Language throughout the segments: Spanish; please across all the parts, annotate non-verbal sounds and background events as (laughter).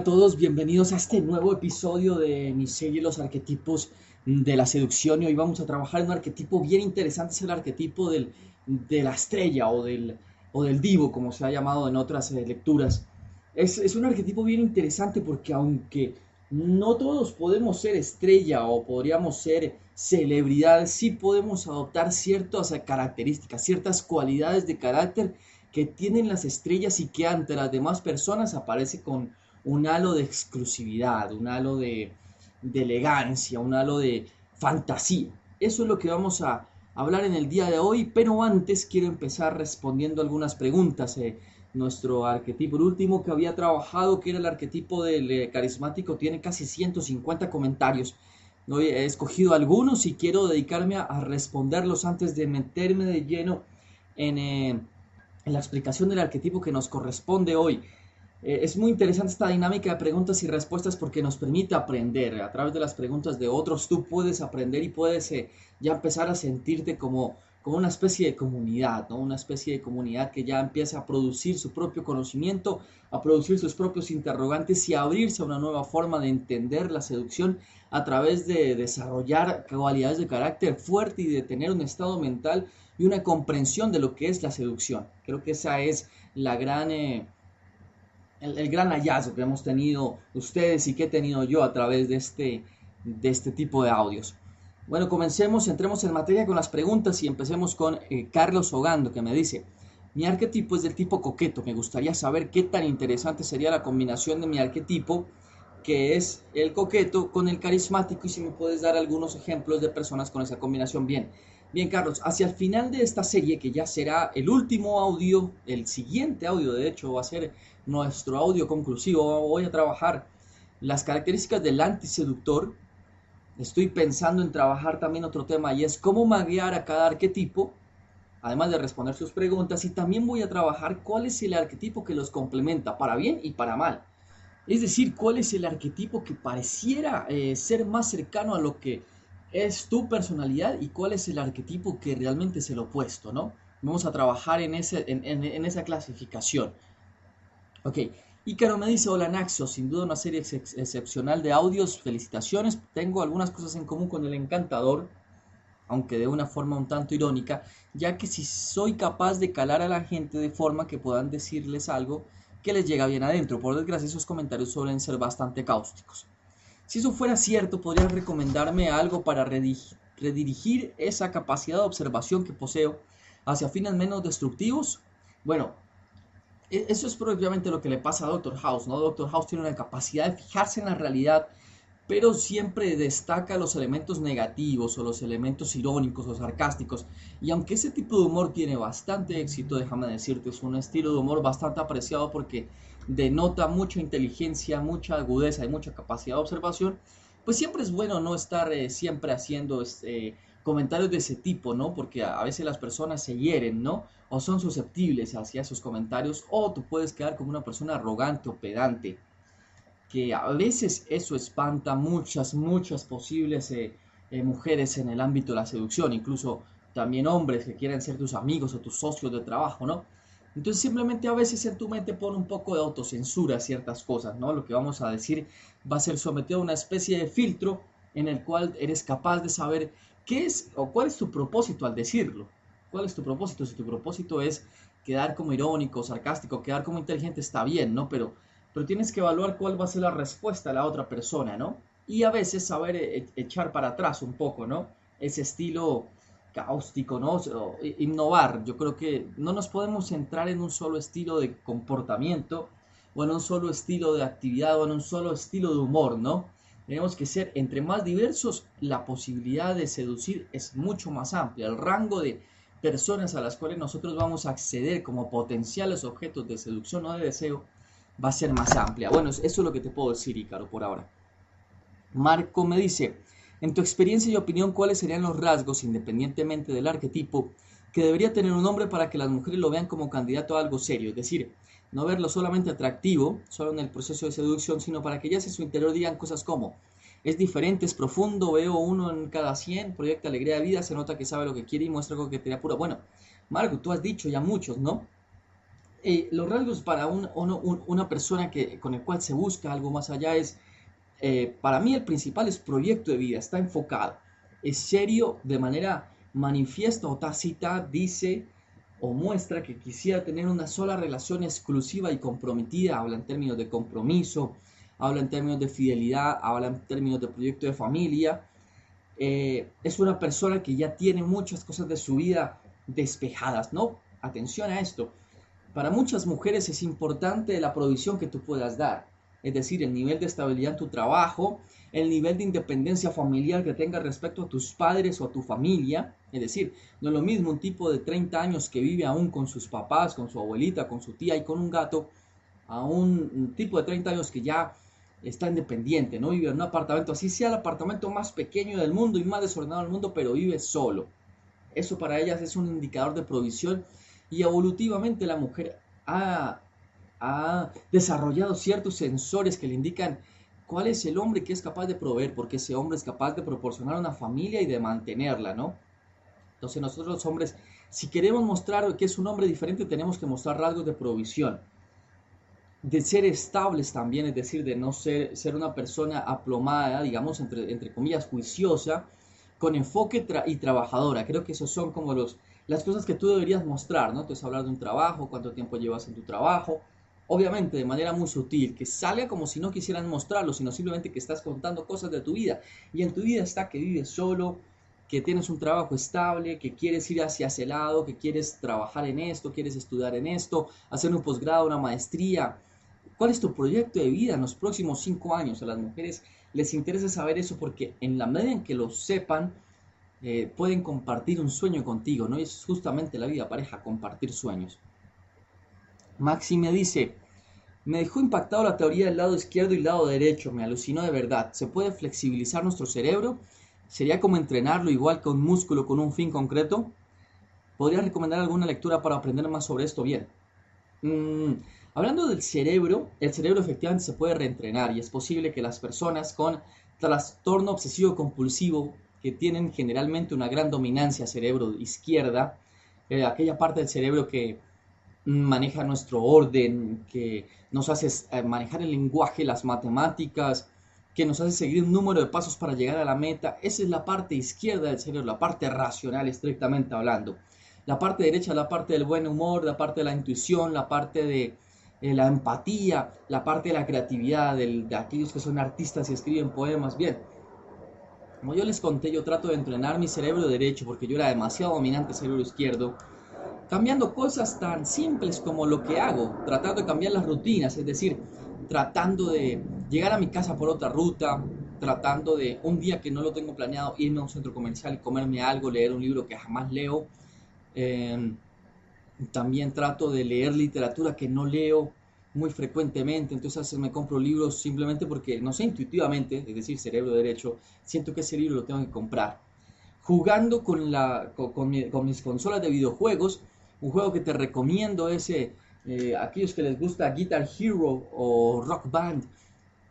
A todos, bienvenidos a este nuevo episodio de mi serie Los arquetipos de la seducción y hoy vamos a trabajar en un arquetipo bien interesante, es el arquetipo del, de la estrella o del, o del divo, como se ha llamado en otras eh, lecturas. Es, es un arquetipo bien interesante porque aunque no todos podemos ser estrella o podríamos ser celebridades, sí podemos adoptar ciertas características, ciertas cualidades de carácter que tienen las estrellas y que ante las demás personas aparece con un halo de exclusividad, un halo de, elegancia, un halo de fantasía. Eso es lo que vamos a hablar en el día de hoy, pero antes quiero empezar respondiendo algunas preguntas. Eh, nuestro arquetipo, el último que había trabajado, que era el arquetipo del eh, carismático, tiene casi 150 comentarios. Hoy he escogido algunos y quiero dedicarme a, responderlos antes de meterme de lleno en, eh, en la explicación del arquetipo que nos corresponde hoy. Eh, es muy interesante esta dinámica de preguntas y respuestas porque nos permite aprender. A través de las preguntas de otros tú puedes aprender y puedes eh, ya empezar a sentirte como, como una especie de comunidad, ¿no? una especie de comunidad que ya empieza a producir su propio conocimiento, a producir sus propios interrogantes y a abrirse a una nueva forma de entender la seducción a través de desarrollar cualidades de carácter fuerte y de tener un estado mental y una comprensión de lo que es la seducción. Creo que esa es la gran... Eh, el, gran hallazgo que hemos tenido ustedes y que he tenido yo a través de este, de este tipo de audios. Bueno, comencemos, entremos en materia con las preguntas y empecemos con eh, Carlos Ogando que me dice, mi arquetipo es del tipo coqueto, me gustaría saber qué tan interesante sería la combinación de mi arquetipo, que es el coqueto, con el carismático y si me puedes dar algunos ejemplos de personas con esa combinación. Bien, bien Carlos, hacia el final de esta serie, que ya será el último audio, el siguiente audio de hecho va a ser nuestro audio conclusivo, voy a trabajar las características del antiseductor. Estoy pensando en trabajar también otro tema y es cómo maguear a cada arquetipo, además de responder sus preguntas. Y también voy a trabajar cuál es el arquetipo que los complementa, para bien y para mal. Es decir, cuál es el arquetipo que pareciera eh, ser más cercano a lo que es tu personalidad y cuál es el arquetipo que realmente es el opuesto, ¿no? Vamos a trabajar en, ese, en, en, en esa clasificación. Ok, Ícaro me dice, hola Naxo, sin duda una serie ex excepcional de audios, felicitaciones, tengo algunas cosas en común con el encantador, aunque de una forma un tanto irónica, ya que si soy capaz de calar a la gente de forma que puedan decirles algo que les llega bien adentro, por desgracia esos comentarios suelen ser bastante cáusticos. Si eso fuera cierto, ¿podrías recomendarme algo para redirigir esa capacidad de observación que poseo hacia fines menos destructivos? Bueno, eso es probablemente lo que le pasa a Doctor House, ¿no? Doctor House tiene una capacidad de fijarse en la realidad, pero siempre destaca los elementos negativos o los elementos irónicos o sarcásticos. Y aunque ese tipo de humor tiene bastante éxito, déjame decirte, es un estilo de humor bastante apreciado porque denota mucha inteligencia, mucha agudeza y mucha capacidad de observación, pues siempre es bueno no estar eh, siempre haciendo este, comentarios de ese tipo, ¿no? Porque a, veces las personas se hieren, ¿no? o son susceptibles hacia esos comentarios, o tú puedes quedar como una persona arrogante o pedante, que a veces eso espanta muchas, muchas posibles eh, eh, mujeres en el ámbito de la seducción, incluso también hombres que quieren ser tus amigos o tus socios de trabajo, ¿no? Entonces simplemente a veces en tu mente pone un poco de autocensura ciertas cosas, ¿no? Lo que vamos a decir va a ser sometido a una especie de filtro en el cual eres capaz de saber qué es o cuál es tu propósito al decirlo. ¿Cuál es tu propósito? Si tu propósito es quedar como irónico, sarcástico, quedar como inteligente, está bien, ¿no? Pero, pero tienes que evaluar cuál va a ser la respuesta a la otra persona, ¿no? Y a veces saber e-, echar para atrás un poco, ¿no? Ese estilo cáustico, ¿no? innovar. Yo creo que no nos podemos centrar en un solo estilo de comportamiento o en un solo estilo de actividad o en un solo estilo de humor, ¿no? Tenemos que ser entre más diversos, la posibilidad de seducir es mucho más amplia. El rango de personas a las cuales nosotros vamos a acceder como potenciales objetos de seducción o de deseo va a ser más amplia. Bueno, eso es lo que te puedo decir, Ícaro, por ahora. Marco me dice, en tu experiencia y opinión, ¿cuáles serían los rasgos, independientemente del arquetipo, que debería tener un hombre para que las mujeres lo vean como candidato a algo serio? Es decir, no verlo solamente atractivo, solo en el proceso de seducción, sino para que ellas en su interior digan cosas como, es diferente, es profundo, veo uno en cada 100, proyecta alegría de vida, se nota que sabe lo que quiere y muestra coquetería pura. Bueno, Marco, tú has dicho ya muchos, ¿no? Eh, los rasgos para una persona que, con el cual se busca algo más allá es eh, para mí el principal es proyecto de vida, está enfocado, es serio de manera manifiesta o tácita, dice o muestra que quisiera tener una sola relación exclusiva y comprometida, habla en términos de compromiso, habla en términos de fidelidad, habla en términos de proyecto de familia. Eh, es una persona que ya tiene muchas cosas de su vida despejadas, ¿no? Atención a esto. Para muchas mujeres es importante la provisión que tú puedas dar es decir, el nivel de estabilidad en tu trabajo, el nivel de independencia familiar que tengas respecto a tus padres o a tu familia, es decir, no es lo mismo un tipo de 30 años que vive aún con sus papás, con su abuelita, con su tía y con un gato, a un tipo de 30 años que ya está independiente, no vive en un apartamento, así sea el apartamento más pequeño del mundo y más desordenado del mundo, pero vive solo. Eso para ellas es un indicador de provisión y evolutivamente la mujer ha ha desarrollado ciertos sensores que le indican cuál es el hombre que es capaz de proveer, porque ese hombre es capaz de proporcionar una familia y de mantenerla, ¿no? Entonces nosotros los hombres, si queremos mostrar que es un hombre diferente, tenemos que mostrar rasgos de provisión, de ser estables también, es decir, de no ser, ser una persona aplomada, digamos, entre, entre comillas, juiciosa, con enfoque y trabajadora. Creo que esos son como los, las cosas que tú deberías mostrar, ¿no? Entonces hablar de un trabajo, cuánto tiempo llevas en tu trabajo, obviamente de manera muy sutil, que salga como si no quisieran mostrarlo, sino simplemente que estás contando cosas de tu vida. Y en tu vida está que vives solo, que tienes un trabajo estable, que quieres ir hacia ese lado, que quieres trabajar en esto, quieres estudiar en esto, hacer un posgrado, una maestría. ¿Cuál es tu proyecto de vida en los próximos cinco años? A las mujeres les interesa saber eso porque en la medida en que lo sepan, eh, pueden compartir un sueño contigo, ¿no? Es justamente la vida pareja, compartir sueños. Maxi me dice, me dejó impactado la teoría del lado izquierdo y el lado derecho, me alucinó de verdad. ¿Se puede flexibilizar nuestro cerebro? ¿Sería como entrenarlo igual que un músculo con un fin concreto? ¿Podrías recomendar alguna lectura para aprender más sobre esto? Bien. Mm, hablando del cerebro, el cerebro efectivamente se puede reentrenar y es posible que las personas con trastorno obsesivo compulsivo, que tienen generalmente una gran dominancia cerebro izquierda, eh, aquella parte del cerebro que maneja nuestro orden, que nos hace eh, manejar el lenguaje, las matemáticas, que nos hace seguir un número de pasos para llegar a la meta. Esa es la parte izquierda del cerebro, la parte racional estrictamente hablando. La parte derecha, la parte del buen humor, la parte de la intuición, la parte de, la empatía, la parte de la creatividad, de aquellos que son artistas y escriben poemas. Bien, como yo les conté, yo trato de entrenar mi cerebro derecho porque yo era demasiado dominante cerebro izquierdo cambiando cosas tan simples como lo que hago, tratando de cambiar las rutinas, es decir, tratando de llegar a mi casa por otra ruta, tratando de un día que no lo tengo planeado irme a un centro comercial y comerme algo, leer un libro que jamás leo. Em, también trato de leer literatura que no leo muy frecuentemente, entonces me compro libros simplemente porque, no sé, intuitivamente, es decir, cerebro derecho, siento que ese libro lo tengo que comprar. Jugando con, la, con mis consolas de videojuegos, un juego que te recomiendo es eh, aquellos que les gusta Guitar Hero o Rock Band.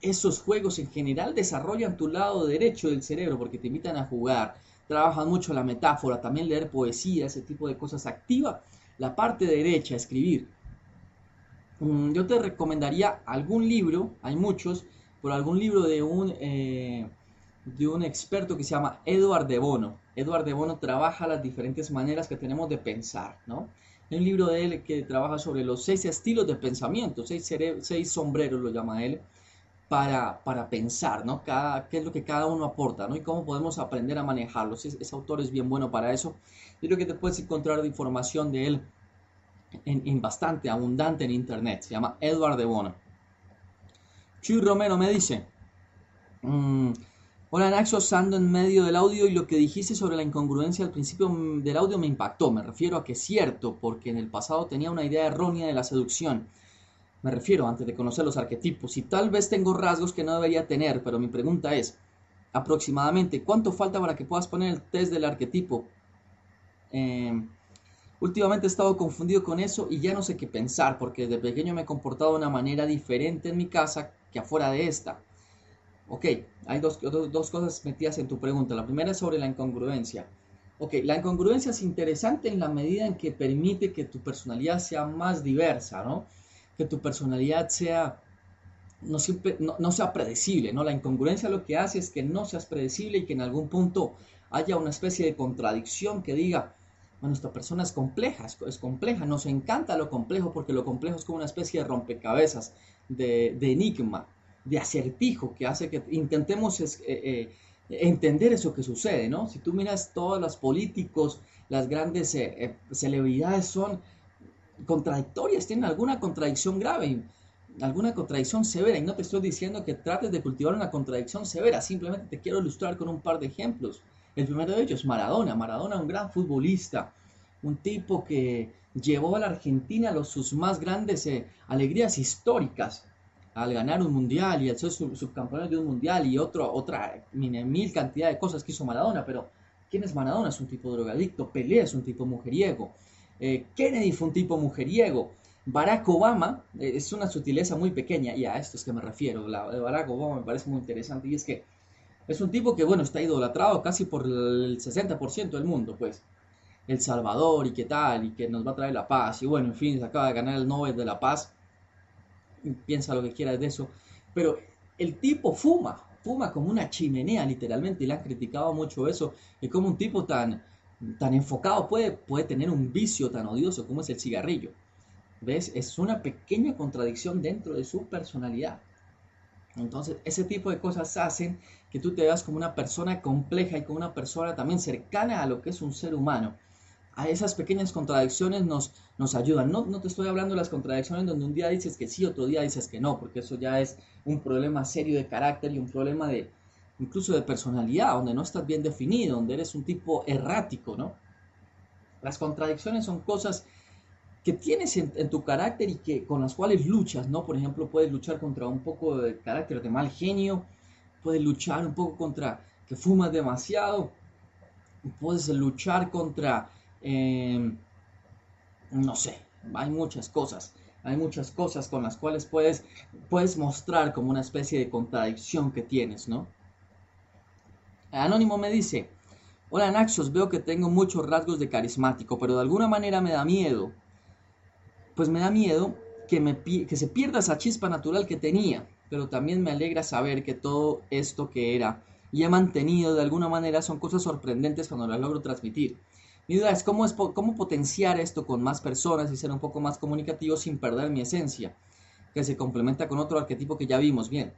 Esos juegos en general desarrollan tu lado derecho del cerebro porque te invitan a jugar, trabajan mucho la metáfora, también leer poesía, ese tipo de cosas activa la parte derecha, escribir. Mm, yo te recomendaría algún libro, hay muchos, pero algún libro de un, eh, de un experto que se llama Edward de Bono. Edward de Bono trabaja las diferentes maneras que tenemos de pensar, ¿no? Hay un libro de él que trabaja sobre los seis estilos de pensamiento, seis, seis sombreros lo llama él, para, para pensar, ¿no? Cada, qué es lo que cada uno aporta, ¿no? Y cómo podemos aprender a manejarlos. Ese, autor es bien bueno para eso. Yo creo que te puedes encontrar información de él en, bastante abundante en internet. Se llama Edward de Bono. Chuy Romero me dice, mmm, hola Naxo, ando en medio del audio y lo que dijiste sobre la incongruencia al principio del audio me impactó. Me refiero a que es cierto, porque en el pasado tenía una idea errónea de la seducción. Me refiero antes de conocer los arquetipos y tal vez tengo rasgos que no debería tener, pero mi pregunta es, aproximadamente, ¿cuánto falta para que puedas poner el test del arquetipo? Eh, Últimamente he estado confundido con eso y ya no sé qué pensar, porque desde pequeño me he comportado de una manera diferente en mi casa que afuera de esta. Ok, hay dos, dos, cosas metidas en tu pregunta. La primera es sobre la incongruencia. Ok, la incongruencia es interesante en la medida en que permite que tu personalidad sea más diversa, ¿no? Que tu personalidad sea no, siempre, no, no, sea predecible, ¿no? La incongruencia lo que hace es que no seas predecible y que en algún punto haya una especie de contradicción que diga, bueno, esta persona es compleja, es, compleja, nos encanta lo complejo porque lo complejo es como una especie de rompecabezas, de, enigma, de acertijo que hace que intentemos eh, eh, entender eso que sucede, ¿no? Si tú miras todos los políticos, las grandes eh, celebridades son contradictorias, tienen alguna contradicción grave, alguna contradicción severa, y no te estoy diciendo que trates de cultivar una contradicción severa, simplemente te quiero ilustrar con un par de ejemplos. El primero de ellos, Maradona. Maradona, un gran futbolista, un tipo que llevó a la Argentina sus más grandes alegrías históricas al ganar un mundial y al ser subcampeón de un mundial y otro, otra mil cantidad de cosas que hizo Maradona, pero ¿quién es Maradona? Es un tipo drogadicto, Pelé es un tipo mujeriego, eh, Kennedy fue un tipo mujeriego, Barack Obama eh, es una sutileza muy pequeña y a esto es que me refiero, la de Barack Obama me parece muy interesante y es que es un tipo que, bueno, está idolatrado casi por el 60% del mundo, pues. El Salvador y qué tal, y que nos va a traer la paz. Y bueno, en fin, se acaba de ganar el Nobel de la Paz. Piensa lo que quiera de eso. Pero el tipo fuma, fuma como una chimenea, literalmente, y le han criticado mucho eso. Y como un tipo tan, tan enfocado puede, puede tener un vicio tan odioso como es el cigarrillo. ¿Ves? Es una pequeña contradicción dentro de su personalidad. Entonces, ese tipo de cosas hacen que tú te veas como una persona compleja y como una persona también cercana a lo que es un ser humano. A esas pequeñas contradicciones nos, nos ayudan. No, no te estoy hablando de las contradicciones donde un día dices que sí, otro día dices que no, porque eso ya es un problema serio de carácter y un problema de incluso de personalidad, donde no estás bien definido, donde eres un tipo errático, ¿no? Las contradicciones son cosas que tienes en, tu carácter y que con las cuales luchas, ¿no? Por ejemplo, puedes luchar contra un poco de carácter de mal genio, puedes luchar un poco contra que fumas demasiado, puedes luchar contra, em, no sé, hay muchas cosas, hay muchas cosas con las cuales puedes, puedes mostrar como una especie de contradicción que tienes, ¿no? Anónimo me dice, hola Naxos, veo que tengo muchos rasgos de carismático, pero de alguna manera me da miedo pues me da miedo que, me, que se pierda esa chispa natural que tenía, pero también me alegra saber que todo esto que era y he mantenido de alguna manera son cosas sorprendentes cuando las logro transmitir. Mi duda es cómo, potenciar esto con más personas y ser un poco más comunicativo sin perder mi esencia, que se complementa con otro arquetipo que ya vimos bien.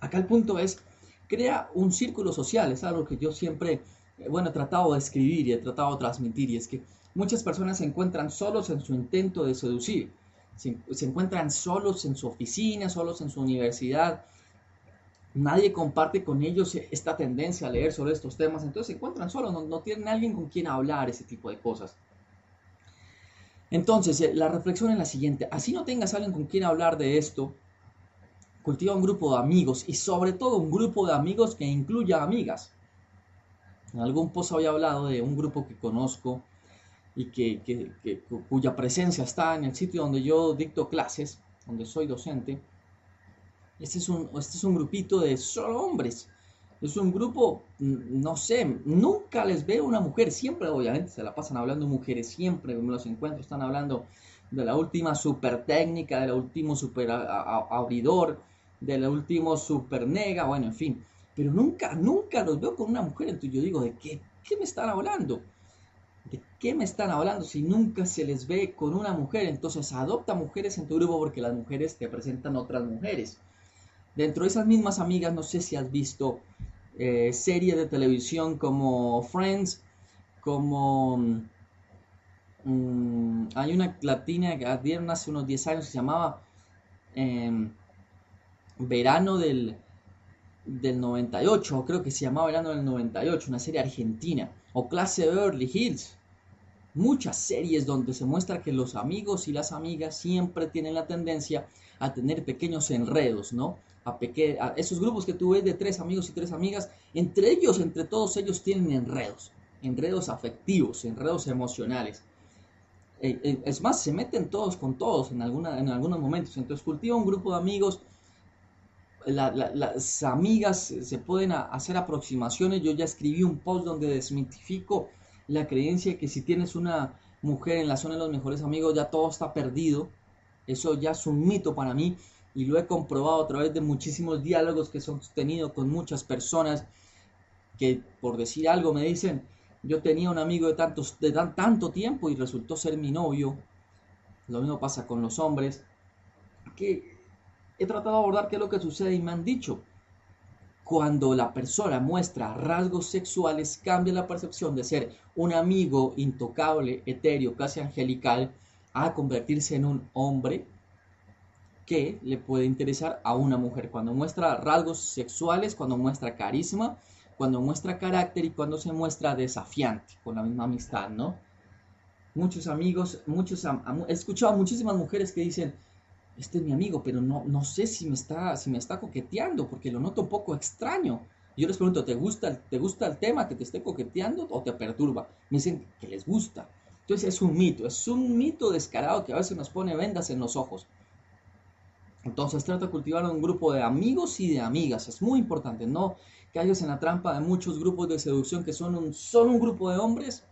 Acá el punto es, crea un círculo social, es algo que yo siempre, eh, bueno, he tratado de escribir y he tratado de transmitir, y es que Muchas personas se encuentran solos en su intento de seducir. Se, encuentran solos en su oficina, solos en su universidad. Nadie comparte con ellos esta tendencia a leer sobre estos temas. Entonces se encuentran solos, no, tienen alguien con quien hablar ese tipo de cosas. Entonces, eh, la reflexión es la siguiente. Así no tengas alguien con quien hablar de esto, cultiva un grupo de amigos y sobre todo un grupo de amigos que incluya amigas. En algún post había hablado de un grupo que conozco y que, cuya presencia está en el sitio donde yo dicto clases, donde soy docente. Este es un, este es un grupito de solo hombres, Es un grupo, no sé, nunca les veo una mujer, siempre obviamente se la pasan hablando mujeres, siempre me los encuentro, están hablando de la última super técnica, de la último super abridor, de la último super nega, bueno, en fin. Pero nunca, nunca los veo con una mujer, entonces yo digo, ¿de qué, qué me están hablando? ¿De qué me están hablando si nunca se les ve con una mujer? Entonces adopta mujeres en tu grupo porque las mujeres te presentan otras mujeres. Dentro de esas mismas amigas, no sé si has visto eh, series de televisión como Friends, como... Mm, hay una latina que hace unos 10 años que se llamaba em, Verano del, del 98, creo que se llamaba Verano del 98, una serie argentina, o Clase Beverly Hills. Muchas series donde se muestra que los amigos y las amigas siempre tienen la tendencia a tener pequeños enredos, ¿no? A, esos grupos que tú ves de tres amigos y tres amigas, entre ellos, entre todos ellos tienen enredos, enredos afectivos, enredos emocionales. Eh, eh, es más, se meten todos con todos en, alguna, en algunos momentos. Entonces cultiva un grupo de amigos, las amigas se pueden hacer aproximaciones. Yo ya escribí un post donde desmitifico la creencia de que si tienes una mujer en la zona de los mejores amigos ya todo está perdido. Eso ya es un mito para mí y lo he comprobado a través de muchísimos diálogos que son tenido con muchas personas que por decir algo me dicen, yo tenía un amigo de, tantos, de tanto tiempo y resultó ser mi novio, lo mismo pasa con los hombres, que he tratado de abordar qué es lo que sucede y me han dicho, cuando la persona muestra rasgos sexuales cambia la percepción de ser un amigo intocable, etéreo, casi angelical, a convertirse en un hombre que le puede interesar a una mujer, cuando muestra rasgos sexuales, cuando muestra carisma, cuando muestra carácter y cuando se muestra desafiante con la misma amistad, ¿no? Muchos amigos, muchos, he escuchado a muchísimas mujeres que dicen, este es mi amigo, pero no, no sé si me, está, si me está coqueteando, porque lo noto un poco extraño. Yo les pregunto, ¿te gusta, ¿te gusta el tema que te esté coqueteando o te perturba? Me dicen que les gusta. Entonces es un mito, es un mito descarado que a veces nos pone vendas en los ojos. Entonces trata de cultivar un grupo de amigos y de amigas. Es muy importante. No caigas en la trampa de muchos grupos de seducción que son un, solo un grupo de hombres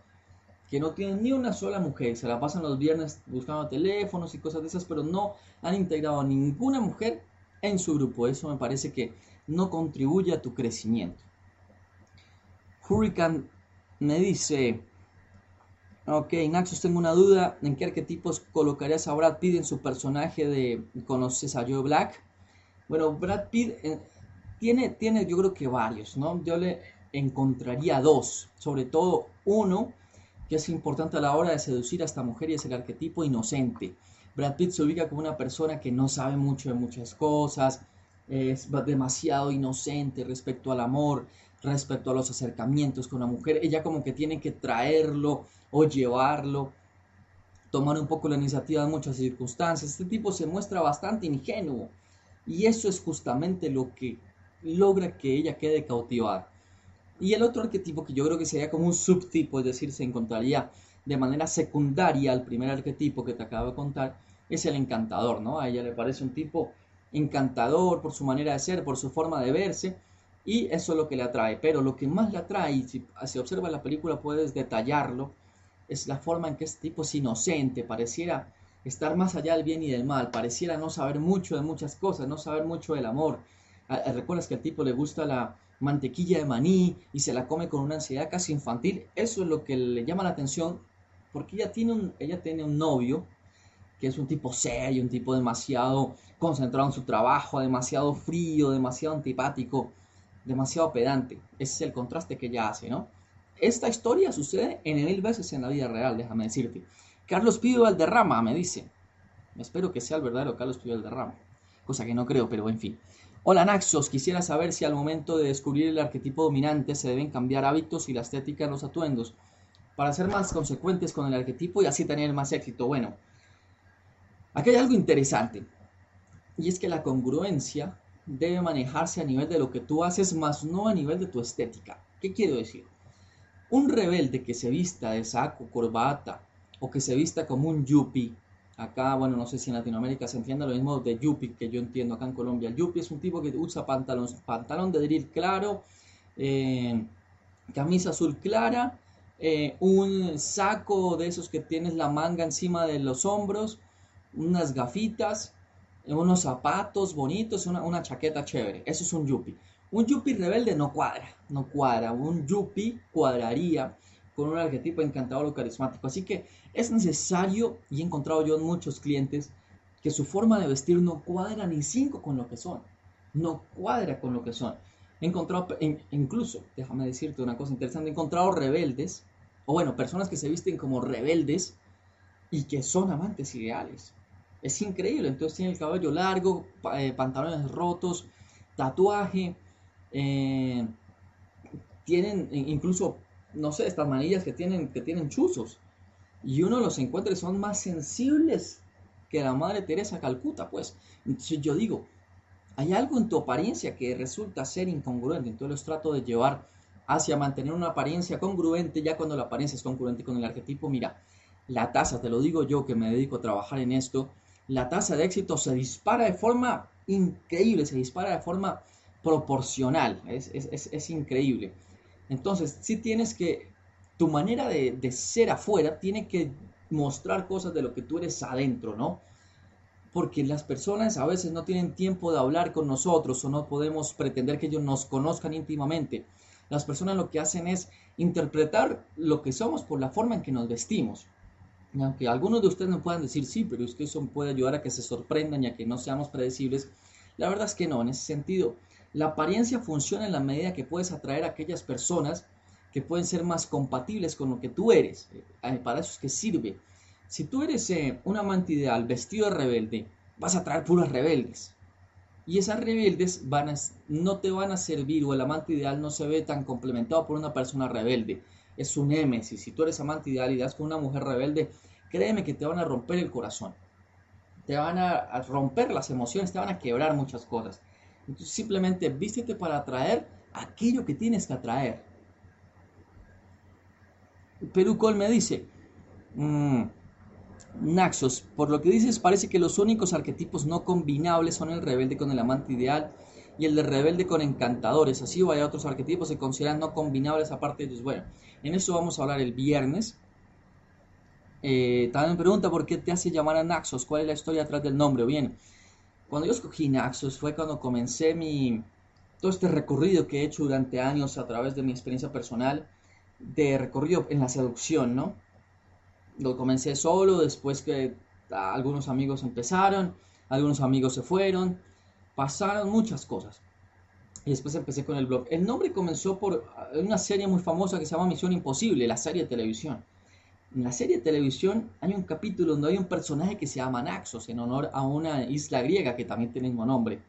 que no tienen ni una sola mujer. Se la pasan los viernes buscando teléfonos y cosas de esas, pero no han integrado a ninguna mujer en su grupo. Eso me parece que no contribuye a tu crecimiento. Hurricane me dice, Ok, Naxos, tengo una duda. ¿En qué arquetipos colocarías a Brad Pitt en su personaje de ¿Conoces a Joe Black? Bueno, Brad Pitt eh, tiene, tiene, yo creo que varios, ¿no? Yo le encontraría dos, sobre todo uno que es importante a la hora de seducir a esta mujer y es el arquetipo inocente. Brad Pitt se ubica como una persona que no sabe mucho de muchas cosas, es demasiado inocente respecto al amor, respecto a los acercamientos con la mujer. Ella como que tiene que traerlo o llevarlo, tomar un poco la iniciativa en muchas circunstancias. Este tipo se muestra bastante ingenuo y eso es justamente lo que logra que ella quede cautivada. Y el otro arquetipo que yo creo que sería como un subtipo, es decir, se encontraría de manera secundaria al primer arquetipo que te acabo de contar, es el encantador, ¿no? A ella le parece un tipo encantador por su manera de ser, por su forma de verse, y eso es lo que le atrae. Pero lo que más le atrae, si, si observas la película puedes detallarlo, es la forma en que este tipo es inocente, pareciera estar más allá del bien y del mal, pareciera no saber mucho de muchas cosas, no saber mucho del amor. Ah, eh, ¿Recuerdas que al tipo le gusta la mantequilla de maní y se la come con una ansiedad casi infantil? Eso es lo que le llama la atención porque ella tiene un, ella tiene un novio que es un tipo serio, un tipo demasiado concentrado en su trabajo, demasiado frío, demasiado antipático, demasiado pedante. Ese es el contraste que ella hace, ¿no? Esta historia sucede en mil veces en la vida real, déjame decirte. Carlos Pío Valderrama me dice. Espero que sea el verdadero Carlos Pío Valderrama. Cosa que no creo, pero en fin. Hola Naxos, quisiera saber si al momento de descubrir el arquetipo dominante se deben cambiar hábitos y la estética en los atuendos para ser más consecuentes con el arquetipo y así tener más éxito. Bueno, aquí hay algo interesante y es que la congruencia debe manejarse a nivel de lo que tú haces, más no a nivel de tu estética. ¿Qué quiero decir? Un rebelde que se vista de saco, corbata o que se vista como un yuppie, acá, bueno, no sé si en Latinoamérica se entiende lo mismo de yuppie que yo entiendo acá en Colombia. El yuppie es un tipo que usa pantalón, pantalón de drill claro, eh, camisa azul clara, eh, un saco de esos que tienes la manga encima de los hombros, unas gafitas, unos zapatos bonitos, una, una chaqueta chévere. Eso es un yuppie. Un yuppie rebelde no cuadra, no cuadra. Un yuppie cuadraría con un arquetipo encantador o carismático. Así que es necesario, y he encontrado yo en muchos clientes, que su forma de vestir no cuadra ni cinco con lo que son. No cuadra con lo que son. He encontrado, incluso, déjame decirte una cosa interesante, he encontrado rebeldes, o bueno, personas que se visten como rebeldes y que son amantes ideales. Es increíble, entonces tiene el cabello largo, eh, pantalones rotos, tatuaje, eh, tienen incluso, no sé, estas manillas que tienen, que tienen chuzos. Y uno los encuentra y son más sensibles que la Madre Teresa Calcuta, pues. Entonces yo digo, hay algo en tu apariencia que resulta ser incongruente, entonces los trato de llevar hacia mantener una apariencia congruente, ya cuando la apariencia es congruente con el arquetipo, mira, la tasa, te lo digo yo que me dedico a trabajar en esto, la tasa de éxito se dispara de forma increíble, se dispara de forma proporcional, es, increíble. Entonces, si tienes que, tu manera de, de ser afuera tiene que mostrar cosas de lo que tú eres adentro, ¿no? porque las personas a veces no tienen tiempo de hablar con nosotros o no podemos pretender que ellos nos conozcan íntimamente. Las personas lo que hacen es interpretar lo que somos por la forma en que nos vestimos. Aunque algunos de ustedes me puedan decir, sí, pero es que eso puede ayudar a que se sorprendan y a que no seamos predecibles, la verdad es que no, en ese sentido, la apariencia funciona en la medida que puedes atraer a aquellas personas que pueden ser más compatibles con lo que tú eres. Eh, para eso es que sirve si tú eres eh, un amante ideal vestido de rebelde, vas a traer puras rebeldes. Y esas rebeldes van no te van a servir o el amante ideal no se ve tan complementado por una persona rebelde. Es un némesis. Si tú eres amante ideal y das con una mujer rebelde, créeme que te van a romper el corazón. Te van a, romper las emociones, te van a quebrar muchas cosas. Entonces simplemente vístete para atraer aquello que tienes que atraer. Perú Col me dice, mmm, Naxos, por lo que dices, parece que los únicos arquetipos no combinables son el rebelde con el amante ideal y el de rebelde con encantadores. Así o hay otros arquetipos que se consideran no combinables aparte de ellos. Bueno, en eso vamos a hablar el viernes. Eh, también pregunta por qué te hace llamar a Naxos, cuál es la historia atrás del nombre. Bien, cuando yo escogí Naxos fue cuando comencé mi todo este recorrido que he hecho durante años a través de mi experiencia personal de recorrido en la seducción, ¿no? Lo comencé solo, después que algunos amigos empezaron, algunos amigos se fueron, pasaron muchas cosas. Y después empecé con el blog. El nombre comenzó por una serie muy famosa que se llama Misión Imposible, la serie de televisión. En la serie de televisión hay un capítulo donde hay un personaje que se llama Naxos, en honor a una isla griega que también tiene el mismo nombre.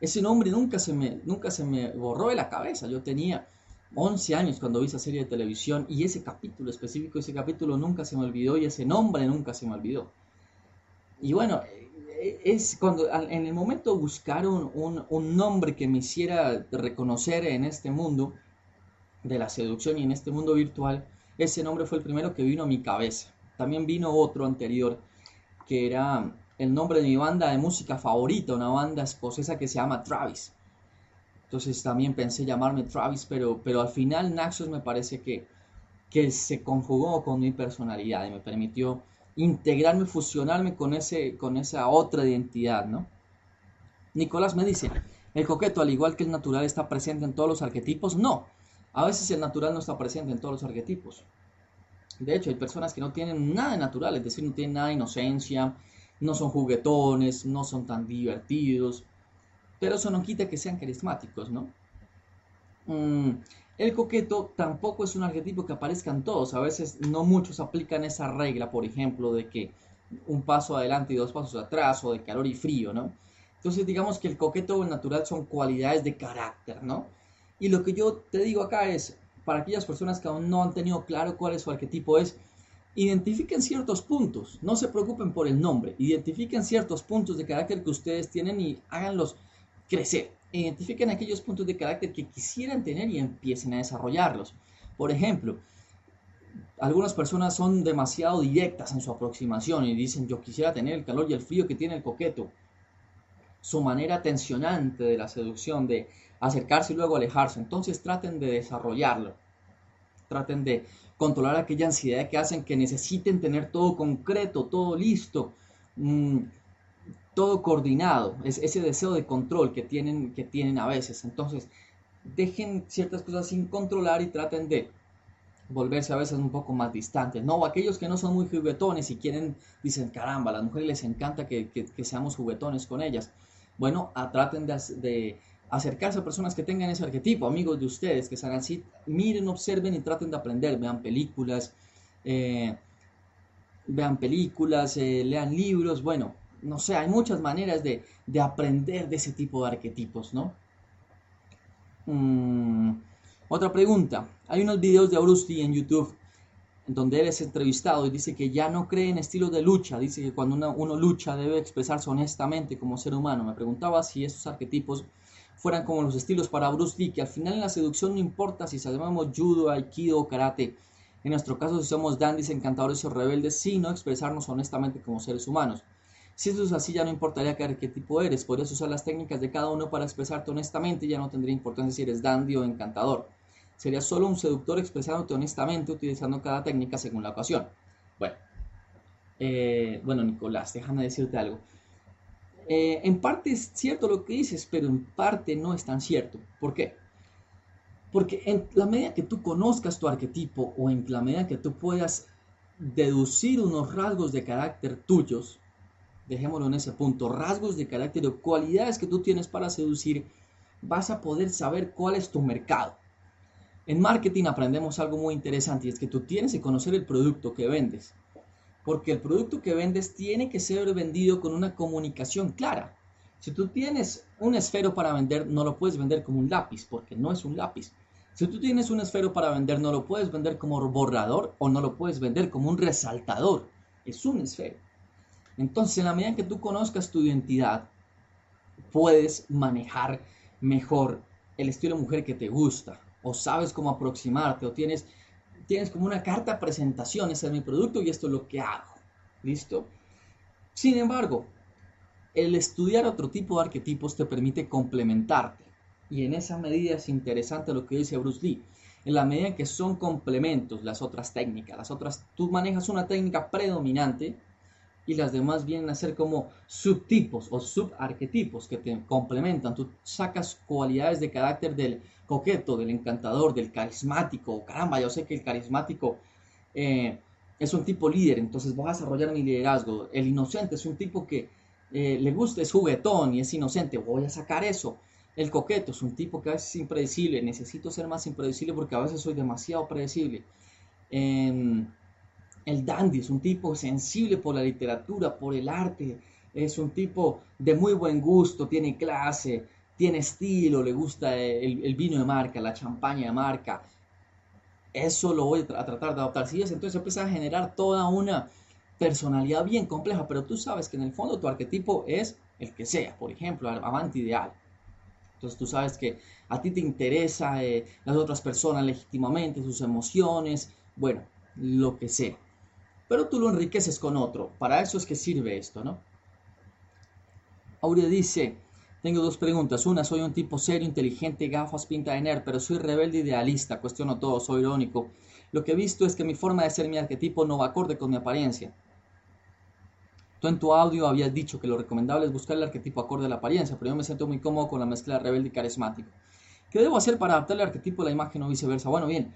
Ese nombre nunca se me, nunca se me borró de la cabeza. Yo tenía 11 años cuando vi esa serie de televisión y ese capítulo específico, ese capítulo nunca se me olvidó y ese nombre nunca se me olvidó. Y bueno, es cuando en el momento buscar un, un, nombre que me hiciera reconocer en este mundo de la seducción y en este mundo virtual, ese nombre fue el primero que vino a mi cabeza. También vino otro anterior que era el nombre de mi banda de música favorita, una banda escocesa que se llama Travis. Entonces también pensé llamarme Travis, pero, pero al final Naxos me parece que, que se conjugó con mi personalidad y me permitió integrarme, fusionarme con, ese, con esa otra identidad, ¿no? Nicolás me dice, ¿el coqueto al igual que el natural está presente en todos los arquetipos? No, a veces el natural no está presente en todos los arquetipos. De hecho, hay personas que no tienen nada natural, es decir, no tienen nada de inocencia, no son juguetones, no son tan divertidos, pero eso no quita que sean carismáticos, ¿no? Mm, el coqueto tampoco es un arquetipo que aparezcan todos, a veces no muchos aplican esa regla, por ejemplo, de que un paso adelante y dos pasos atrás, o de calor y frío, ¿no? Entonces digamos que el coqueto o el natural son cualidades de carácter, ¿no? Y lo que yo te digo acá es, para aquellas personas que aún no han tenido claro cuál es su arquetipo, es identifiquen ciertos puntos, no se preocupen por el nombre, identifiquen ciertos puntos de carácter que ustedes tienen y háganlos crecer. Identifiquen aquellos puntos de carácter que quisieran tener y empiecen a desarrollarlos. Por ejemplo, algunas personas son demasiado directas en su aproximación y dicen yo quisiera tener el calor y el frío que tiene el coqueto. Su manera tensionante de la seducción, de acercarse y luego alejarse. Entonces traten de desarrollarlo. Traten de controlar aquella ansiedad que hacen que necesiten tener todo concreto, todo listo, mm, todo coordinado. Es ese deseo de control que tienen, que tienen a veces. Entonces, dejen ciertas cosas sin controlar y traten de volverse a veces un poco más distantes, ¿no? aquellos que no son muy juguetones y quieren, dicen, caramba, a las mujeres les encanta que, seamos juguetones con ellas. Bueno, traten de, acercarse a personas que tengan ese arquetipo, amigos de ustedes, que sean así, miren, observen y traten de aprender, vean películas, eh, vean películas, eh, lean libros, bueno, no sé, hay muchas maneras de, aprender de ese tipo de arquetipos, ¿no? Mm, otra pregunta, hay unos videos de Bruce en YouTube donde él es entrevistado y dice que ya no cree en estilos de lucha, dice que cuando uno, lucha debe expresarse honestamente como ser humano. Me preguntaba si esos arquetipos fueran como los estilos para Bruce Lee, que al final en la seducción no importa si sabemos judo, aikido o karate. En nuestro caso, si somos dandies, encantadores o rebeldes, sino expresarnos honestamente como seres humanos. Si eso es así, ya no importaría qué arquetipo eres, podrías usar las técnicas de cada uno para expresarte honestamente y ya no tendría importancia si eres dandy o encantador. Sería solo un seductor expresándote honestamente utilizando cada técnica según la ocasión. Bueno, eh, bueno Nicolás, déjame decirte algo. Eh, en parte es cierto lo que dices, pero en parte no es tan cierto. ¿Por qué? Porque en la medida que tú conozcas tu arquetipo o en la medida que tú puedas deducir unos rasgos de carácter tuyos, dejémoslo en ese punto, rasgos de carácter o cualidades que tú tienes para seducir, vas a poder saber cuál es tu mercado. En marketing aprendemos algo muy interesante y es que tú tienes que conocer el producto que vendes. Porque el producto que vendes tiene que ser vendido con una comunicación clara. Si tú tienes un esfero para vender, no lo puedes vender como un lápiz, porque no es un lápiz. Si tú tienes un esfero para vender, no lo puedes vender como borrador o no lo puedes vender como un resaltador. Es un esfero. Entonces, en la medida que tú conozcas tu identidad, puedes manejar mejor el estilo de mujer que te gusta, o sabes cómo aproximarte, o tienes, tienes como una carta presentación, ese es mi producto y esto es lo que hago. ¿Listo? Sin embargo, el estudiar otro tipo de arquetipos te permite complementarte. Y en esa medida es interesante lo que dice Bruce Lee. En la medida que son complementos las otras técnicas, las otras, tú manejas una técnica predominante y las demás vienen a ser como subtipos o subarquetipos que te complementan. Tú sacas cualidades de carácter del coqueto, del encantador, del carismático. Caramba, yo sé que el carismático eh, es un tipo líder, entonces voy a desarrollar mi liderazgo. El inocente es un tipo que eh, le gusta, es juguetón y es inocente, voy a sacar eso. El coqueto es un tipo que a veces es impredecible, necesito ser más impredecible porque a veces soy demasiado predecible. El dandy es un tipo sensible por la literatura, por el arte, es un tipo de muy buen gusto, tiene clase, tiene estilo, le gusta el, vino de marca, la champaña de marca. Eso lo voy a, tratar de adoptar. Si entonces empieza a generar toda una personalidad bien compleja, pero tú sabes que en el fondo tu arquetipo es el que sea, por ejemplo, amante ideal. Entonces tú sabes que a ti te interesa eh, las otras personas legítimamente, sus emociones, bueno, lo que sea pero tú lo enriqueces con otro. Para eso es que sirve esto, ¿no? Aurea dice, tengo dos preguntas. Una, soy un tipo serio, inteligente, gafas, pinta de nerd, pero soy rebelde idealista, cuestiono todo, soy irónico. Lo que he visto es que mi forma de ser mi arquetipo no va acorde con mi apariencia. Tú en tu audio habías dicho que lo recomendable es buscar el arquetipo acorde a la apariencia, pero yo me siento muy cómodo con la mezcla rebelde y carismático. ¿Qué debo hacer para adaptar el arquetipo a la imagen o viceversa? Bueno, bien,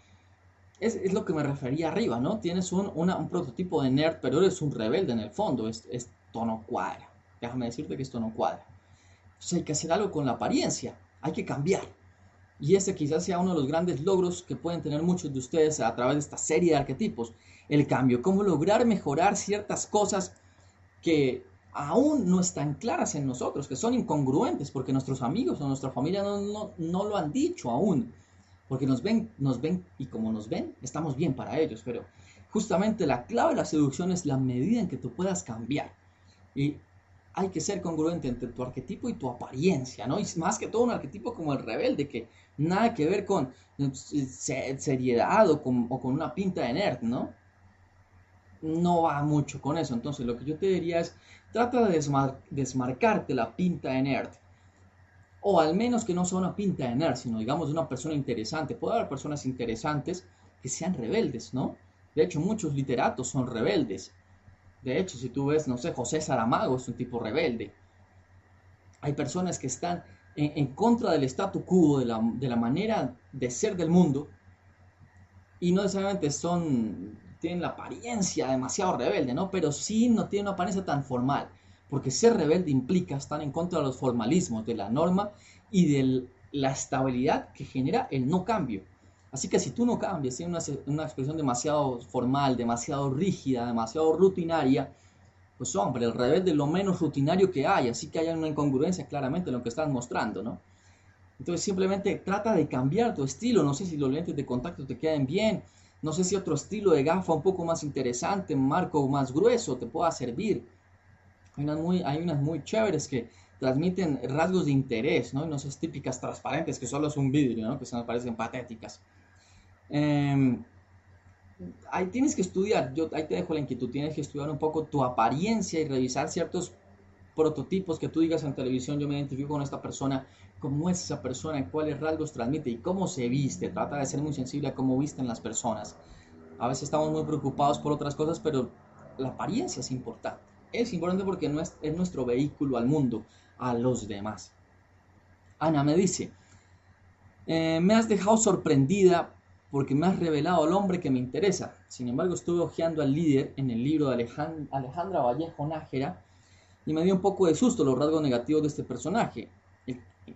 es, lo que me refería arriba, ¿no? Tienes un, un, prototipo de nerd, pero eres un rebelde en el fondo. Es, esto no cuadra. Déjame decirte que esto no cuadra. Entonces hay que hacer algo con la apariencia. Hay que cambiar. Y ese quizás sea uno de los grandes logros que pueden tener muchos de ustedes a través de esta serie de arquetipos. El cambio. Cómo lograr mejorar ciertas cosas que aún no están claras en nosotros, que son incongruentes porque nuestros amigos o nuestra familia no, no, no lo han dicho aún porque nos ven, nos ven y como nos ven, estamos bien para ellos, pero justamente la clave de la seducción es la medida en que tú puedas cambiar. Y hay que ser congruente entre tu arquetipo y tu apariencia, ¿no? Y más que todo un arquetipo como el rebelde, que nada que ver con seriedad o con, con una pinta de nerd, ¿no? No va mucho con eso. Entonces, lo que yo te diría es, trata de desmarcarte la pinta de nerd o al menos que no sea una pinta de nerd, sino digamos una persona interesante. Puede haber personas interesantes que sean rebeldes, ¿no? De hecho, muchos literatos son rebeldes. De hecho, si tú ves, no sé, José Saramago es un tipo rebelde. Hay personas que están en, contra del statu quo, de la, de la manera de ser del mundo, y no necesariamente son, tienen la apariencia demasiado rebelde, ¿no? Pero sí no tienen una apariencia tan formal, porque ser rebelde implica estar en contra de los formalismos, de la norma y de la estabilidad que genera el no cambio. Así que si tú no cambias, tienes una, una expresión demasiado formal, demasiado rígida, demasiado rutinaria, pues hombre, el rebelde es lo menos rutinario que hay, así que hay una incongruencia claramente en lo que están mostrando, ¿no? Entonces simplemente trata de cambiar tu estilo, no sé si los lentes de contacto te queden bien, no sé si otro estilo de gafa un poco más interesante, un marco más grueso te pueda servir. Hay unas muy, chéveres que transmiten rasgos de interés, ¿no? Y no esas típicas transparentes que solo es un vidrio, ¿no? Que se me parecen patéticas. Eh, ahí tienes que estudiar, yo ahí te dejo la inquietud, tienes que estudiar un poco tu apariencia y revisar ciertos prototipos que tú digas en televisión, yo me identifico con esta persona, cómo es esa persona, cuáles rasgos transmite y cómo se viste, trata de ser muy sensible a cómo visten las personas. A veces estamos muy preocupados por otras cosas, pero la apariencia es importante. Es importante porque no es, es nuestro vehículo al mundo, a los demás. Ana me dice, eh, me has dejado sorprendida porque me has revelado al hombre que me interesa. Sin embargo, estuve hojeando al líder en el libro de Alejandra Vallejo Nájera y me dio un poco de susto los rasgos negativos de este personaje.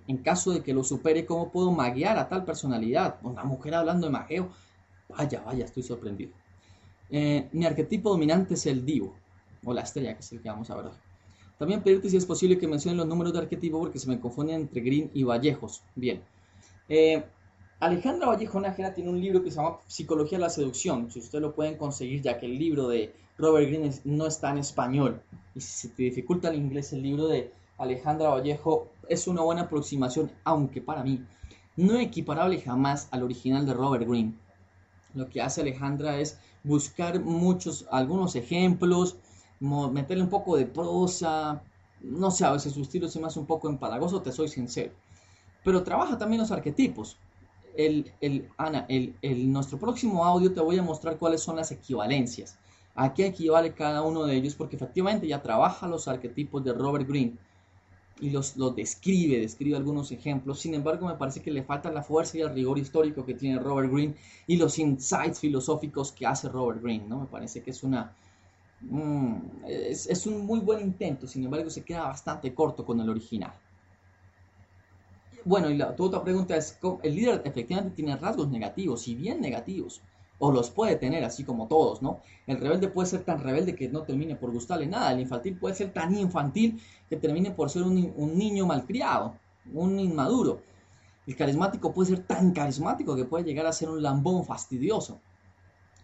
En caso de que lo supere, ¿cómo puedo maguear a tal personalidad? Una mujer hablando de magueo. Vaya, vaya, estoy sorprendido. Eh, mi arquetipo dominante es el divo, o la estrella, que es el que vamos a ver. También pedirte si es posible que mencionen los números de arquetipo porque se me confunden entre Green y Vallejos. Bien. Eh, Alejandra Vallejo Nájera tiene un libro que se llama Psicología de la Seducción. Si ustedes lo pueden conseguir, ya que el libro de Robert Greene no está en español. Y si se te dificulta el inglés, el libro de Alejandra Vallejo es una buena aproximación, aunque para mí no equiparable jamás al original de Robert Greene. Lo que hace Alejandra es buscar muchos, algunos ejemplos, meterle un poco de prosa. No sé, a veces su estilo se me hace un poco empalagoso, te soy sincero. Pero trabaja también los arquetipos el, el, Ana, el, el, nuestro próximo audio te voy a mostrar cuáles son las equivalencias. ¿A qué equivale cada uno de ellos? Porque efectivamente ya trabaja los arquetipos de Robert Greene y los, los describe, describe algunos ejemplos. Sin embargo, me parece que le falta la fuerza y el rigor histórico que tiene Robert Greene y los insights filosóficos que hace Robert Greene. ¿no? Me parece que es una... Mm, es, un muy buen intento, sin embargo se queda bastante corto con el original. Bueno, y la, tu otra pregunta es, el líder efectivamente tiene rasgos negativos, y bien negativos, o los puede tener, así como todos, ¿no? El rebelde puede ser tan rebelde que no termine por gustarle nada, el infantil puede ser tan infantil que termine por ser un, un niño malcriado, un inmaduro. El carismático puede ser tan carismático que puede llegar a ser un lambón fastidioso.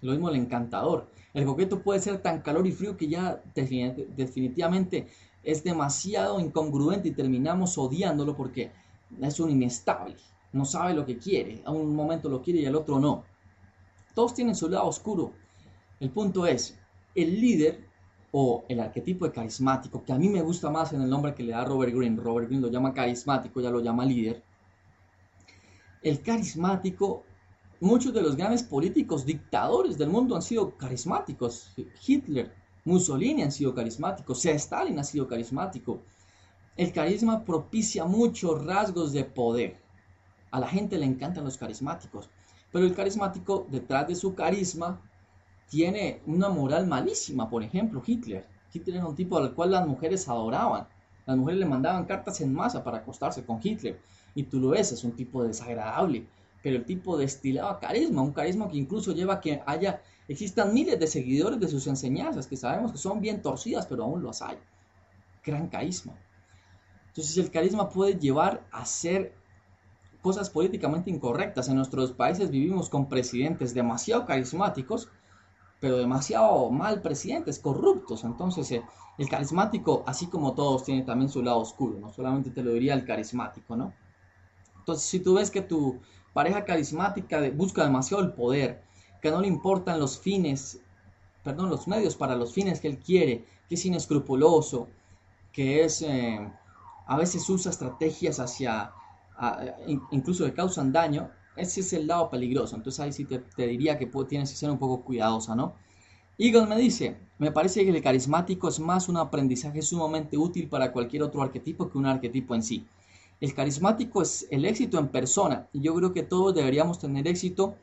Lo mismo el encantador. El coqueto puede ser tan calor y frío que ya definitivamente es demasiado incongruente y terminamos odiándolo porque es un inestable, no sabe lo que quiere, a un momento lo quiere y al otro no. Todos tienen su lado oscuro. El punto es, el líder o el arquetipo de carismático, que a mí me gusta más en el nombre que le da Robert Greene, Robert Greene lo llama carismático, ya lo llama líder. El carismático, muchos de los grandes políticos dictadores del mundo han sido carismáticos. Hitler, Mussolini han sido carismáticos, Stalin ha sido carismático. El carisma propicia muchos rasgos de poder. A la gente le encantan los carismáticos, pero el carismático detrás de su carisma tiene una moral malísima. Por ejemplo, Hitler. Hitler era un tipo al cual las mujeres adoraban. Las mujeres le mandaban cartas en masa para acostarse con Hitler. Y tú lo ves, es un tipo desagradable. Pero el tipo destilaba carisma, un carisma que incluso lleva a que haya, existan miles de seguidores de sus enseñanzas, que sabemos que son bien torcidas, pero aún los hay. Gran carisma. Entonces el carisma puede llevar a hacer cosas políticamente incorrectas. En nuestros países vivimos con presidentes demasiado carismáticos, pero demasiado mal presidentes, corruptos. Entonces eh, el carismático, así como todos, tiene también su lado oscuro. No solamente te lo diría el carismático, ¿no? Entonces si tú ves que tu pareja carismática busca demasiado el poder, que no le importan los fines, perdón, los medios para los fines que él quiere, que es inescrupuloso, que es... Eh, a veces usa estrategias hacia incluso que causan daño, ese es el lado peligroso. Entonces ahí sí te, diría que tienes que ser un poco cuidadosa, ¿no? Eagle me dice, me parece que el carismático es más un aprendizaje sumamente útil para cualquier otro arquetipo que un arquetipo en sí. El carismático es el éxito en persona y yo creo que todos deberíamos tener éxito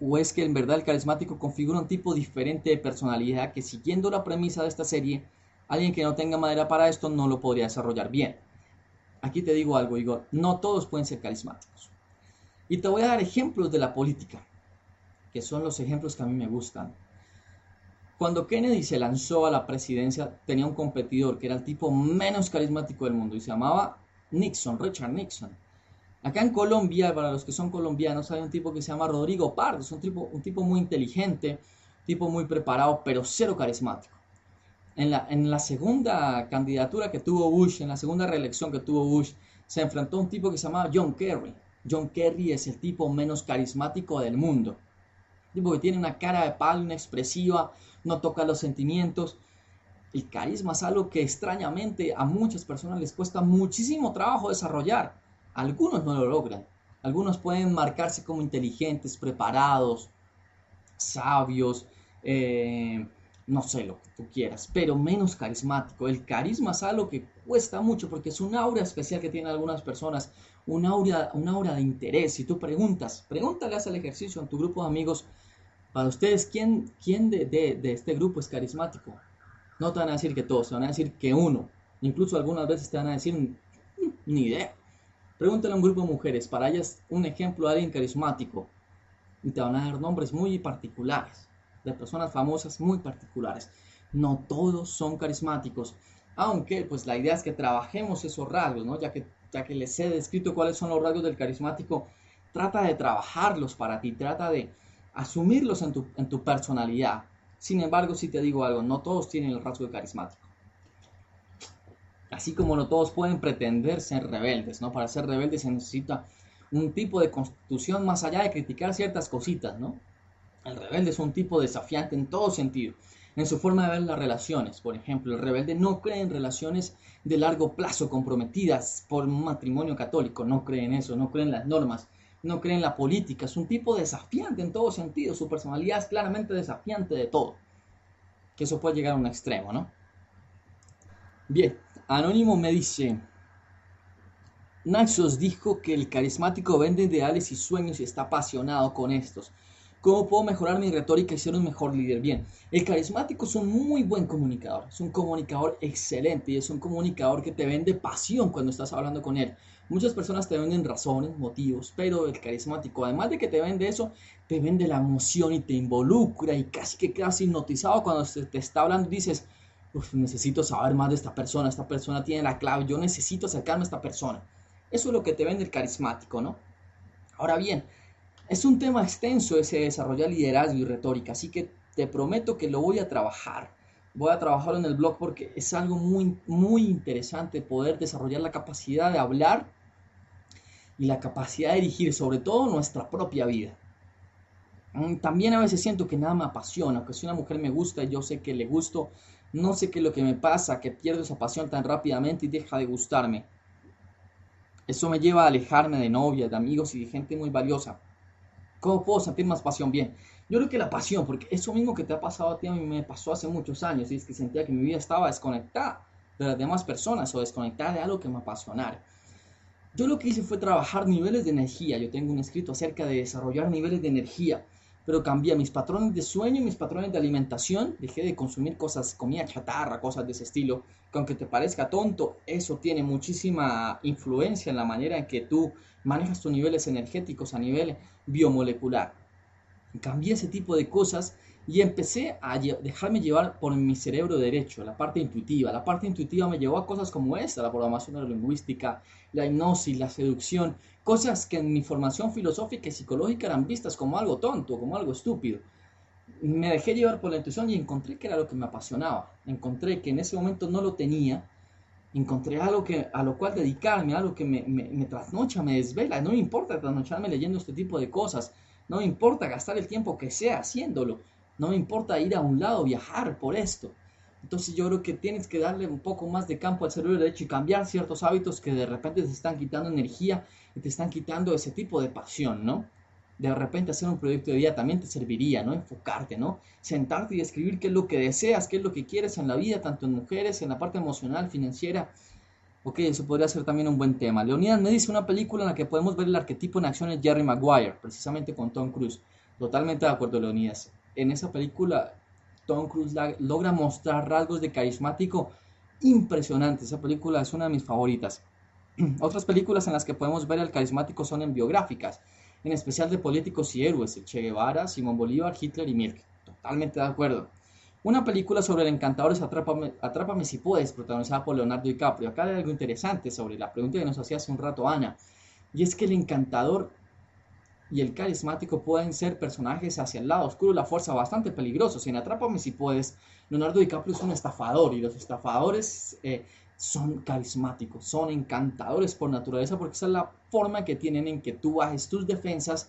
o es que en verdad el carismático configura un tipo diferente de personalidad que siguiendo la premisa de esta serie, alguien que no tenga madera para esto no lo podría desarrollar bien. Aquí te digo algo, Igor, no todos pueden ser carismáticos. Y te voy a dar ejemplos de la política que son los ejemplos que a mí me gustan. Cuando Kennedy se lanzó a la presidencia, tenía un competidor que era el tipo menos carismático del mundo y se llamaba Nixon, Richard Nixon. Acá en Colombia, para los que son colombianos, hay un tipo que se llama Rodrigo Pardo, es un tipo, un tipo muy inteligente, tipo muy preparado, pero cero carismático. En la, en la segunda candidatura que tuvo Bush, en la segunda reelección que tuvo Bush, se enfrentó a un tipo que se llamaba John Kerry. John Kerry es el tipo menos carismático del mundo tipo que tiene una cara de palo inexpresiva, no toca los sentimientos. El carisma es algo que extrañamente a muchas personas les cuesta muchísimo trabajo desarrollar. Algunos no lo logran. Algunos pueden marcarse como inteligentes, preparados, sabios, eh, no sé lo que tú quieras, pero menos carismático. El carisma es algo que cuesta mucho porque es un aura especial que tienen algunas personas, un aura, una aura de interés. Si tú preguntas, pregúntale, el ejercicio en tu grupo de amigos, para ustedes, ¿quién, quién de, este grupo es carismático? No te van a decir que todos, te van a decir que uno. Incluso algunas veces te van a decir, mm, ni idea. Pregúntale a un grupo de mujeres, para ellas un ejemplo de alguien carismático. Y te van a dar nombres muy particulares, de personas famosas muy particulares. No todos son carismáticos, aunque pues la idea es que trabajemos esos rasgos, ¿no? Ya que, ya que les he descrito cuáles son los rasgos del carismático, trata de trabajarlos para ti, trata de, asumirlos en tu, en tu personalidad. Sin embargo, si te digo algo, no todos tienen el rasgo de carismático. Así como no todos pueden pretender ser rebeldes, ¿no? Para ser rebeldes se necesita un tipo de constitución más allá de criticar ciertas cositas, ¿no? El rebelde es un tipo desafiante en todo sentido, en su forma de ver las relaciones. Por ejemplo, el rebelde no cree en relaciones de largo plazo comprometidas por un matrimonio católico, no cree en eso, no cree en las normas, no cree en la política, es un tipo desafiante en todo sentido, su personalidad es claramente desafiante de todo. Que eso puede llegar a un extremo, ¿no? Bien, Anónimo me dice, Naxos dijo que el carismático vende ideales y sueños y está apasionado con estos. ¿Cómo puedo mejorar mi retórica y ser un mejor líder? Bien, el carismático es un muy buen comunicador, es un comunicador excelente y es un comunicador que te vende pasión cuando estás hablando con él. Muchas personas te venden razones, motivos, pero el carismático, además de que te vende eso, te vende la emoción y te involucra y casi que quedas hipnotizado cuando te está hablando y dices, necesito saber más de esta persona, esta persona tiene la clave, yo necesito acercarme a esta persona. Eso es lo que te vende el carismático, ¿no? Ahora bien, es un tema extenso ese desarrollar liderazgo y retórica, así que te prometo que lo voy a trabajar. Voy a trabajarlo en el blog porque es algo muy, muy interesante poder desarrollar la capacidad de hablar y la capacidad de dirigir sobre todo nuestra propia vida. Mm, también a veces siento que nada me apasiona, que si una mujer me gusta y yo sé que le gusto, no sé qué es lo que me pasa, que pierdo esa pasión tan rápidamente y deja de gustarme. Eso me lleva a alejarme de novia, de amigos y de gente muy valiosa. ¿Cómo puedo sentir más pasión? Bien, yo creo que la pasión, porque eso mismo que te ha pasado a ti, a mí me pasó hace muchos años, y es que sentía que mi vida estaba desconectada de las demás personas o desconectada de algo que me apasionara. Yo lo que hice fue trabajar niveles de energía. Yo tengo un escrito acerca de desarrollar niveles de energía, pero cambié mis patrones de sueño y mis patrones de alimentación. Dejé de consumir cosas, comida chatarra, cosas de ese estilo, que aunque te parezca tonto, eso tiene muchísima influencia en la manera en que tú manejas tus niveles energéticos a nivel biomolecular. Cambié ese tipo de cosas y empecé a dejarme llevar por mi cerebro derecho, la parte intuitiva. La parte intuitiva me llevó a cosas como esta, la programación neurolingüística, la hipnosis, la seducción, cosas que en mi formación filosófica y psicológica eran vistas como algo tonto, como algo estúpido. Me dejé llevar por la intuición y encontré que era lo que me apasionaba. Encontré que en ese momento no lo tenía encontré algo que, a lo cual dedicarme, algo que me, me, trasnocha, me desvela. No me importa trasnocharme leyendo este tipo de cosas. No me importa gastar el tiempo que sea haciéndolo. No me importa ir a un lado, viajar por esto. Entonces yo creo que tienes que darle un poco más de campo al cerebro derecho y cambiar ciertos hábitos que de repente te están quitando energía y te están quitando ese tipo de pasión, ¿no? De repente hacer un proyecto de vida también te serviría, ¿no? Enfocarte, ¿no? Sentarte y escribir qué es lo que deseas, qué es lo que quieres en la vida, tanto en mujeres, en la parte emocional, financiera. Ok, eso podría ser también un buen tema. Leonidas me dice una película en la que podemos ver el arquetipo en acción de Jerry Maguire, precisamente con Tom Cruise. Totalmente de acuerdo, Leonidas. En esa película Tom Cruise logra mostrar rasgos de carismático impresionantes. Esa película es una de mis favoritas. (clears throat) Otras películas en las que podemos ver el carismático son en biográficas, en especial de políticos y héroes, Che Guevara, Simón Bolívar, Hitler y Mirk. Totalmente de acuerdo. Una película sobre el encantador es Atrápame, Atrápame si puedes, protagonizada por Leonardo DiCaprio. Acá hay algo interesante sobre la pregunta que nos hacía hace un rato Ana, y es que el encantador y el carismático pueden ser personajes hacia el lado oscuro la fuerza bastante peligrosos. En Atrápame si puedes, Leonardo DiCaprio es un estafador y los estafadores eh, son carismáticos, son encantadores por naturaleza porque esa es la forma que tienen en que tú bajes tus defensas,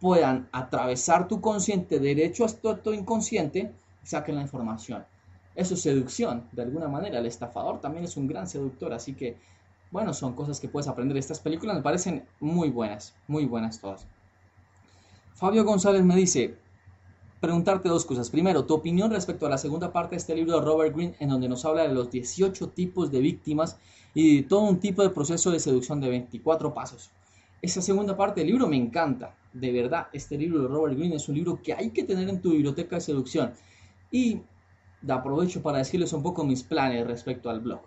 puedan atravesar tu consciente derecho a tu, inconsciente y saquen la información. Eso es seducción, de alguna manera. El estafador también es un gran seductor, así que, bueno, son cosas que puedes aprender. Estas películas me parecen muy buenas, muy buenas todas. Fabio González me dice, preguntarte dos cosas. Primero, tu opinión respecto a la segunda parte de este libro de Robert Greene, en donde nos habla de los 18 tipos de víctimas y de todo un tipo de proceso de seducción de 24 pasos. Esa segunda parte del libro me encanta. De verdad, este libro de Robert Greene es un libro que hay que tener en tu biblioteca de seducción. Y aprovecho para decirles un poco mis planes respecto al blog.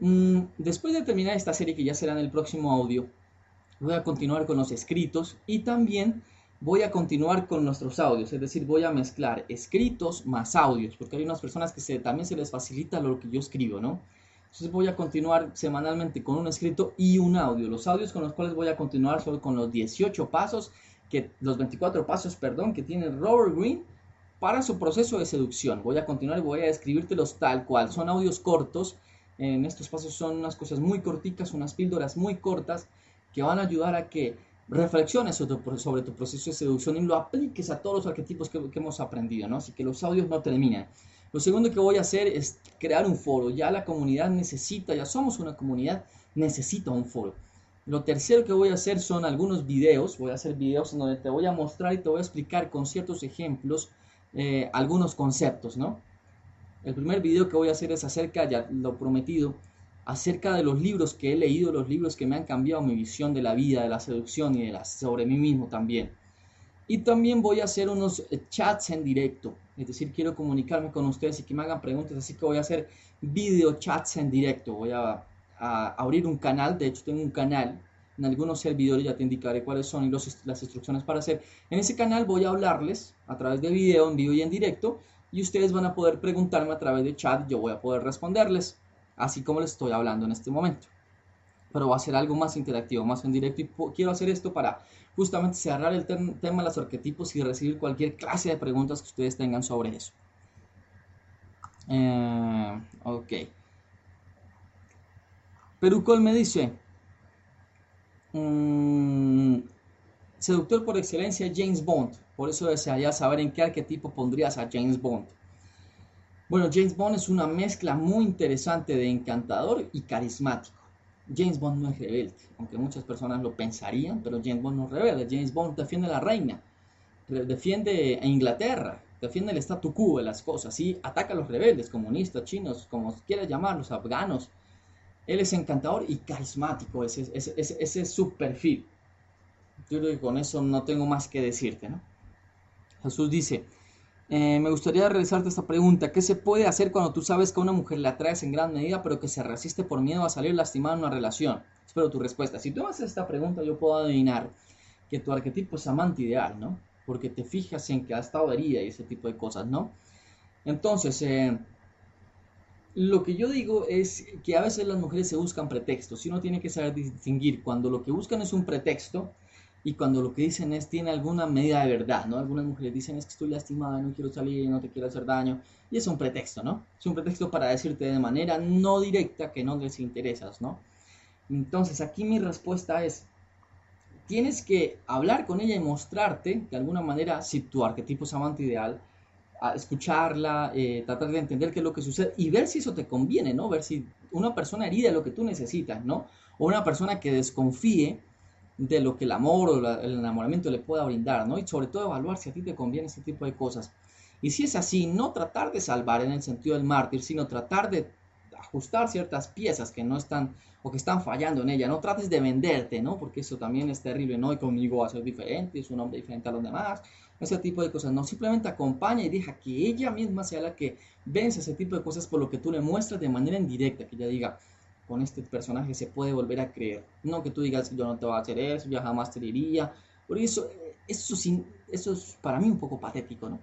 Mm, después de terminar esta serie, que ya será en el próximo audio, voy a continuar con los escritos y también voy a continuar con nuestros audios, es decir, voy a mezclar escritos más audios, porque hay unas personas que también se les facilita lo que yo escribo, ¿no? Entonces voy a continuar semanalmente con un escrito y un audio. Los audios con los cuales voy a continuar son con los 18 pasos, que, los 24 pasos, perdón, que tiene Robert Greene para su proceso de seducción. Voy a continuar y voy a describírtelos tal cual. Son audios cortos. En estos pasos son unas cosas muy corticas, unas píldoras muy cortas que van a ayudar a que reflexiones sobre tu, proceso de seducción y lo apliques a todos los arquetipos que, hemos aprendido, ¿no? Así que los audios no terminan. Lo segundo que voy a hacer es crear un foro. Ya la comunidad necesita, ya somos una comunidad, necesita un foro. Lo tercero que voy a hacer son algunos videos. Voy a hacer videos en donde te voy a mostrar y te voy a explicar con ciertos ejemplos eh, algunos conceptos, ¿no? El primer video que voy a hacer es acerca, ya lo prometido, acerca de los libros que he leído, los libros que me han cambiado mi visión de la vida, de la seducción y de la, sobre mí mismo también. Y también voy a hacer unos eh, chats en directo, es decir, quiero comunicarme con ustedes y que me hagan preguntas, así que voy a hacer video chats en directo. Voy a, abrir un canal, de hecho tengo un canal, en algunos servidores ya te indicaré cuáles son y las instrucciones para hacer. En ese canal voy a hablarles a través de video, en vivo y en directo, y ustedes van a poder preguntarme a través de chat, yo voy a poder responderles así como les estoy hablando en este momento. Pero va a ser algo más interactivo, más en directo y quiero hacer esto para justamente cerrar el tema de los arquetipos y recibir cualquier clase de preguntas que ustedes tengan sobre eso. Eh, ok. Perucol me dice, mm, seductor por excelencia James Bond, por eso desearía saber en qué arquetipo pondrías a James Bond. Bueno, James Bond es una mezcla muy interesante de encantador y carismático. James Bond no es rebelde, aunque muchas personas lo pensarían, pero James Bond no es rebelde. James Bond defiende a la reina, defiende a Inglaterra, defiende el statu quo de las cosas y ataca a los rebeldes, comunistas, chinos, como quieras llamarlos, afganos. Él es encantador y carismático, ese, es su perfil. Yo creo que con eso no tengo más que decirte, ¿no? Jesús dice, eh, me gustaría realizarte esta pregunta. ¿Qué se puede hacer cuando tú sabes que a una mujer la atraes en gran medida, pero que se resiste por miedo a salir lastimada en una relación? Espero tu respuesta. Si tú haces esta pregunta, yo puedo adivinar que tu arquetipo es amante ideal, ¿no? Porque te fijas en que ha estado herida y ese tipo de cosas, ¿no? Entonces, eh, lo que yo digo es que a veces las mujeres se buscan pretextos y uno tiene que saber distinguir cuando lo que buscan es un pretexto y cuando lo que dicen es tiene alguna medida de verdad, ¿no? Algunas mujeres dicen es que estoy lastimada, no quiero salir, no te quiero hacer daño, y es un pretexto, ¿no? Es un pretexto para decirte de manera no directa que no les interesas, ¿no? Entonces aquí mi respuesta es, tienes que hablar con ella y mostrarte de alguna manera, si tu arquetipo es amante ideal, a escucharla, eh, tratar de entender qué es lo que sucede y ver si eso te conviene, ¿no? Ver si una persona herida es lo que tú necesitas, ¿no? O una persona que desconfíe de lo que el amor o el enamoramiento le pueda brindar, ¿no? Y sobre todo evaluar si a ti te conviene ese tipo de cosas. Y si es así, no tratar de salvar en el sentido del mártir, sino tratar de ajustar ciertas piezas que no están o que están fallando en ella. No trates de venderte, ¿no? Porque eso también es terrible, ¿no? Y conmigo va a ser diferente, es un hombre diferente a los demás, ese tipo de cosas. No, simplemente acompaña y deja que ella misma sea la que vence ese tipo de cosas por lo que tú le muestras de manera indirecta, que ella diga, con este personaje se puede volver a creer. No que tú digas, yo no te voy a hacer eso, yo jamás te diría. Por eso, eso, eso es para mí un poco patético, ¿no?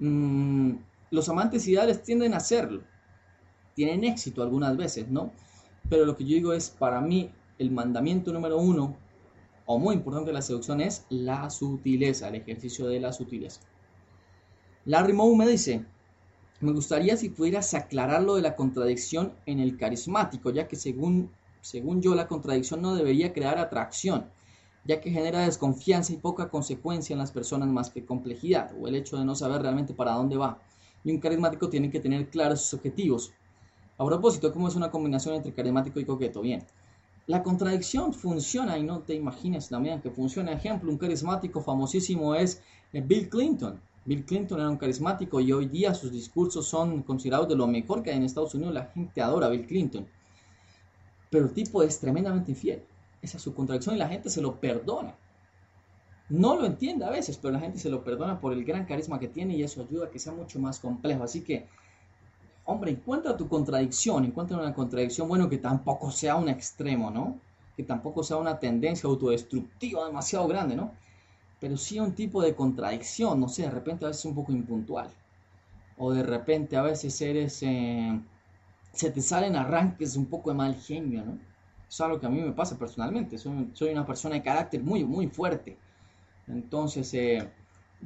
Mm, los amantes ideales tienden a hacerlo tienen éxito algunas veces, ¿no? Pero lo que yo digo es, para mí, el mandamiento número uno, o muy importante de la seducción, es la sutileza, el ejercicio de la sutileza. Larry Moe me dice, me gustaría si pudieras aclarar lo de la contradicción en el carismático, ya que según, según yo la contradicción no debería crear atracción, ya que genera desconfianza y poca consecuencia en las personas más que complejidad, o el hecho de no saber realmente para dónde va. Y un carismático tiene que tener claros sus objetivos, a propósito, ¿cómo es una combinación entre carismático y coqueto? Bien, la contradicción funciona y no te imagines también que funciona. Ejemplo, un carismático famosísimo es eh, Bill Clinton. Bill Clinton era un carismático y hoy día sus discursos son considerados de lo mejor que hay en Estados Unidos. La gente adora a Bill Clinton. Pero el tipo es tremendamente infiel. Esa es su contradicción y la gente se lo perdona. No lo entiende a veces, pero la gente se lo perdona por el gran carisma que tiene y eso ayuda a que sea mucho más complejo. Así que hombre, encuentra tu contradicción, encuentra una contradicción, bueno, que tampoco sea un extremo, ¿no? Que tampoco sea una tendencia autodestructiva demasiado grande, ¿no? Pero sí un tipo de contradicción, no sé, de repente a veces un poco impuntual. O de repente a veces eres, eh, se te salen arranques un poco de mal genio, ¿no? Eso es algo que a mí me pasa personalmente. Soy, soy una persona de carácter muy, muy fuerte. Entonces, eh,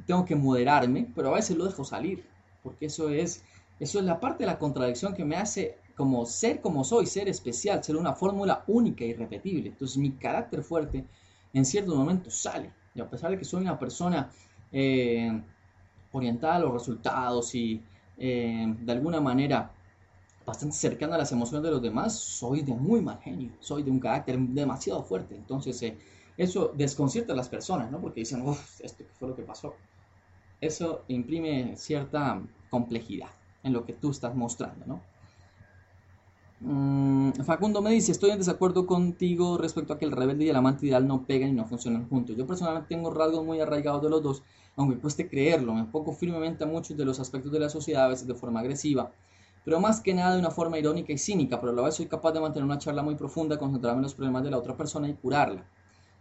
tengo que moderarme, pero a veces lo dejo salir, porque eso es eso es la parte de la contradicción que me hace como ser como soy, ser especial, ser una fórmula única y irrepetible. Entonces mi carácter fuerte en ciertos momentos sale. Y a pesar de que soy una persona eh, orientada a los resultados y eh, de alguna manera bastante cercana a las emociones de los demás, soy de muy mal genio, soy de un carácter demasiado fuerte. Entonces eh, eso desconcierta a las personas, ¿no? Porque dicen, uff, esto fue lo que pasó. Eso imprime cierta complejidad en lo que tú estás mostrando, ¿no? Mm, Facundo me dice, estoy en desacuerdo contigo respecto a que el rebelde y el amante ideal no pegan y no funcionan juntos. Yo personalmente tengo rasgos muy arraigados de los dos, aunque cueste creerlo, me enfoco firmemente a muchos de los aspectos de la sociedad, a veces de forma agresiva, pero más que nada de una forma irónica y cínica, pero a la vez soy capaz de mantener una charla muy profunda, concentrarme en los problemas de la otra persona y curarla.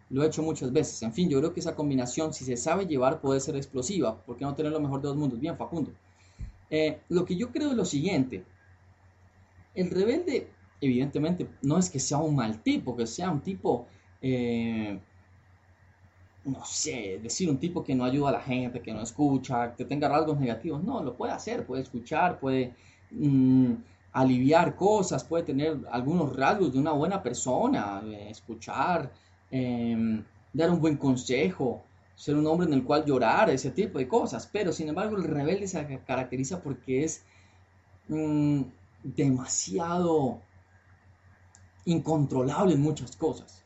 Lo he hecho muchas veces. En fin, yo creo que esa combinación, si se sabe llevar, puede ser explosiva. ¿Por qué no tener lo mejor de dos mundos? Bien, Facundo. Eh, lo que yo creo es lo siguiente. El rebelde, evidentemente, no es que sea un mal tipo, que sea un tipo, eh, no sé, decir un tipo que no ayuda a la gente, que no escucha, que tenga rasgos negativos. No, lo puede hacer, puede escuchar, puede mm, aliviar cosas, puede tener algunos rasgos de una buena persona, eh, escuchar, em, dar un buen consejo, ser un hombre en el cual llorar, ese tipo de cosas. Pero sin embargo el rebelde se caracteriza porque es mm, demasiado incontrolable en muchas cosas.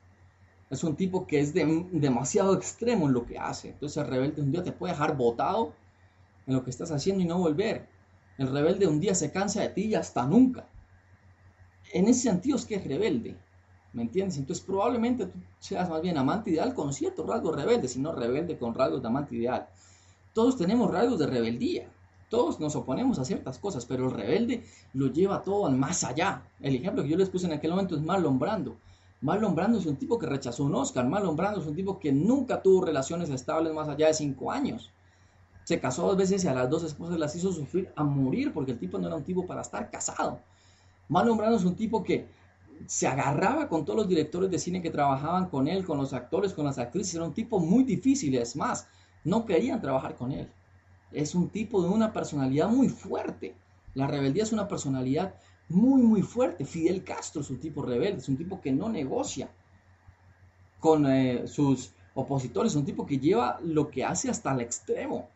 Es un tipo que es demasiado extremo en lo que hace. Entonces el rebelde un día te puede dejar botado en lo que estás haciendo y no volver. El rebelde un día se cansa de ti y hasta nunca. En ese sentido es que es rebelde. ¿Me entiendes? Entonces probablemente tú seas más bien amante ideal con ciertos rasgos rebeldes, sino rebelde con rasgos de amante ideal. Todos tenemos rasgos de rebeldía. Todos nos oponemos a ciertas cosas, pero el rebelde lo lleva todo más allá. El ejemplo que yo les puse en aquel momento es Marlon Brando. Marlon Brando es un tipo que rechazó un Oscar. Marlon Brando es un tipo que nunca tuvo relaciones estables más allá de cinco años. Se casó dos veces y a las dos esposas las hizo sufrir a morir porque el tipo no era un tipo para estar casado. Marlon Brando es un tipo que se agarraba con todos los directores de cine que trabajaban con él, con los actores, con las actrices. Era un tipo muy difícil, es más, no querían trabajar con él. Es un tipo de una personalidad muy fuerte. La rebeldía es una personalidad muy, muy fuerte. Fidel Castro es un tipo rebelde, es un tipo que no negocia con eh, sus opositores, es un tipo que lleva lo que hace hasta el extremo.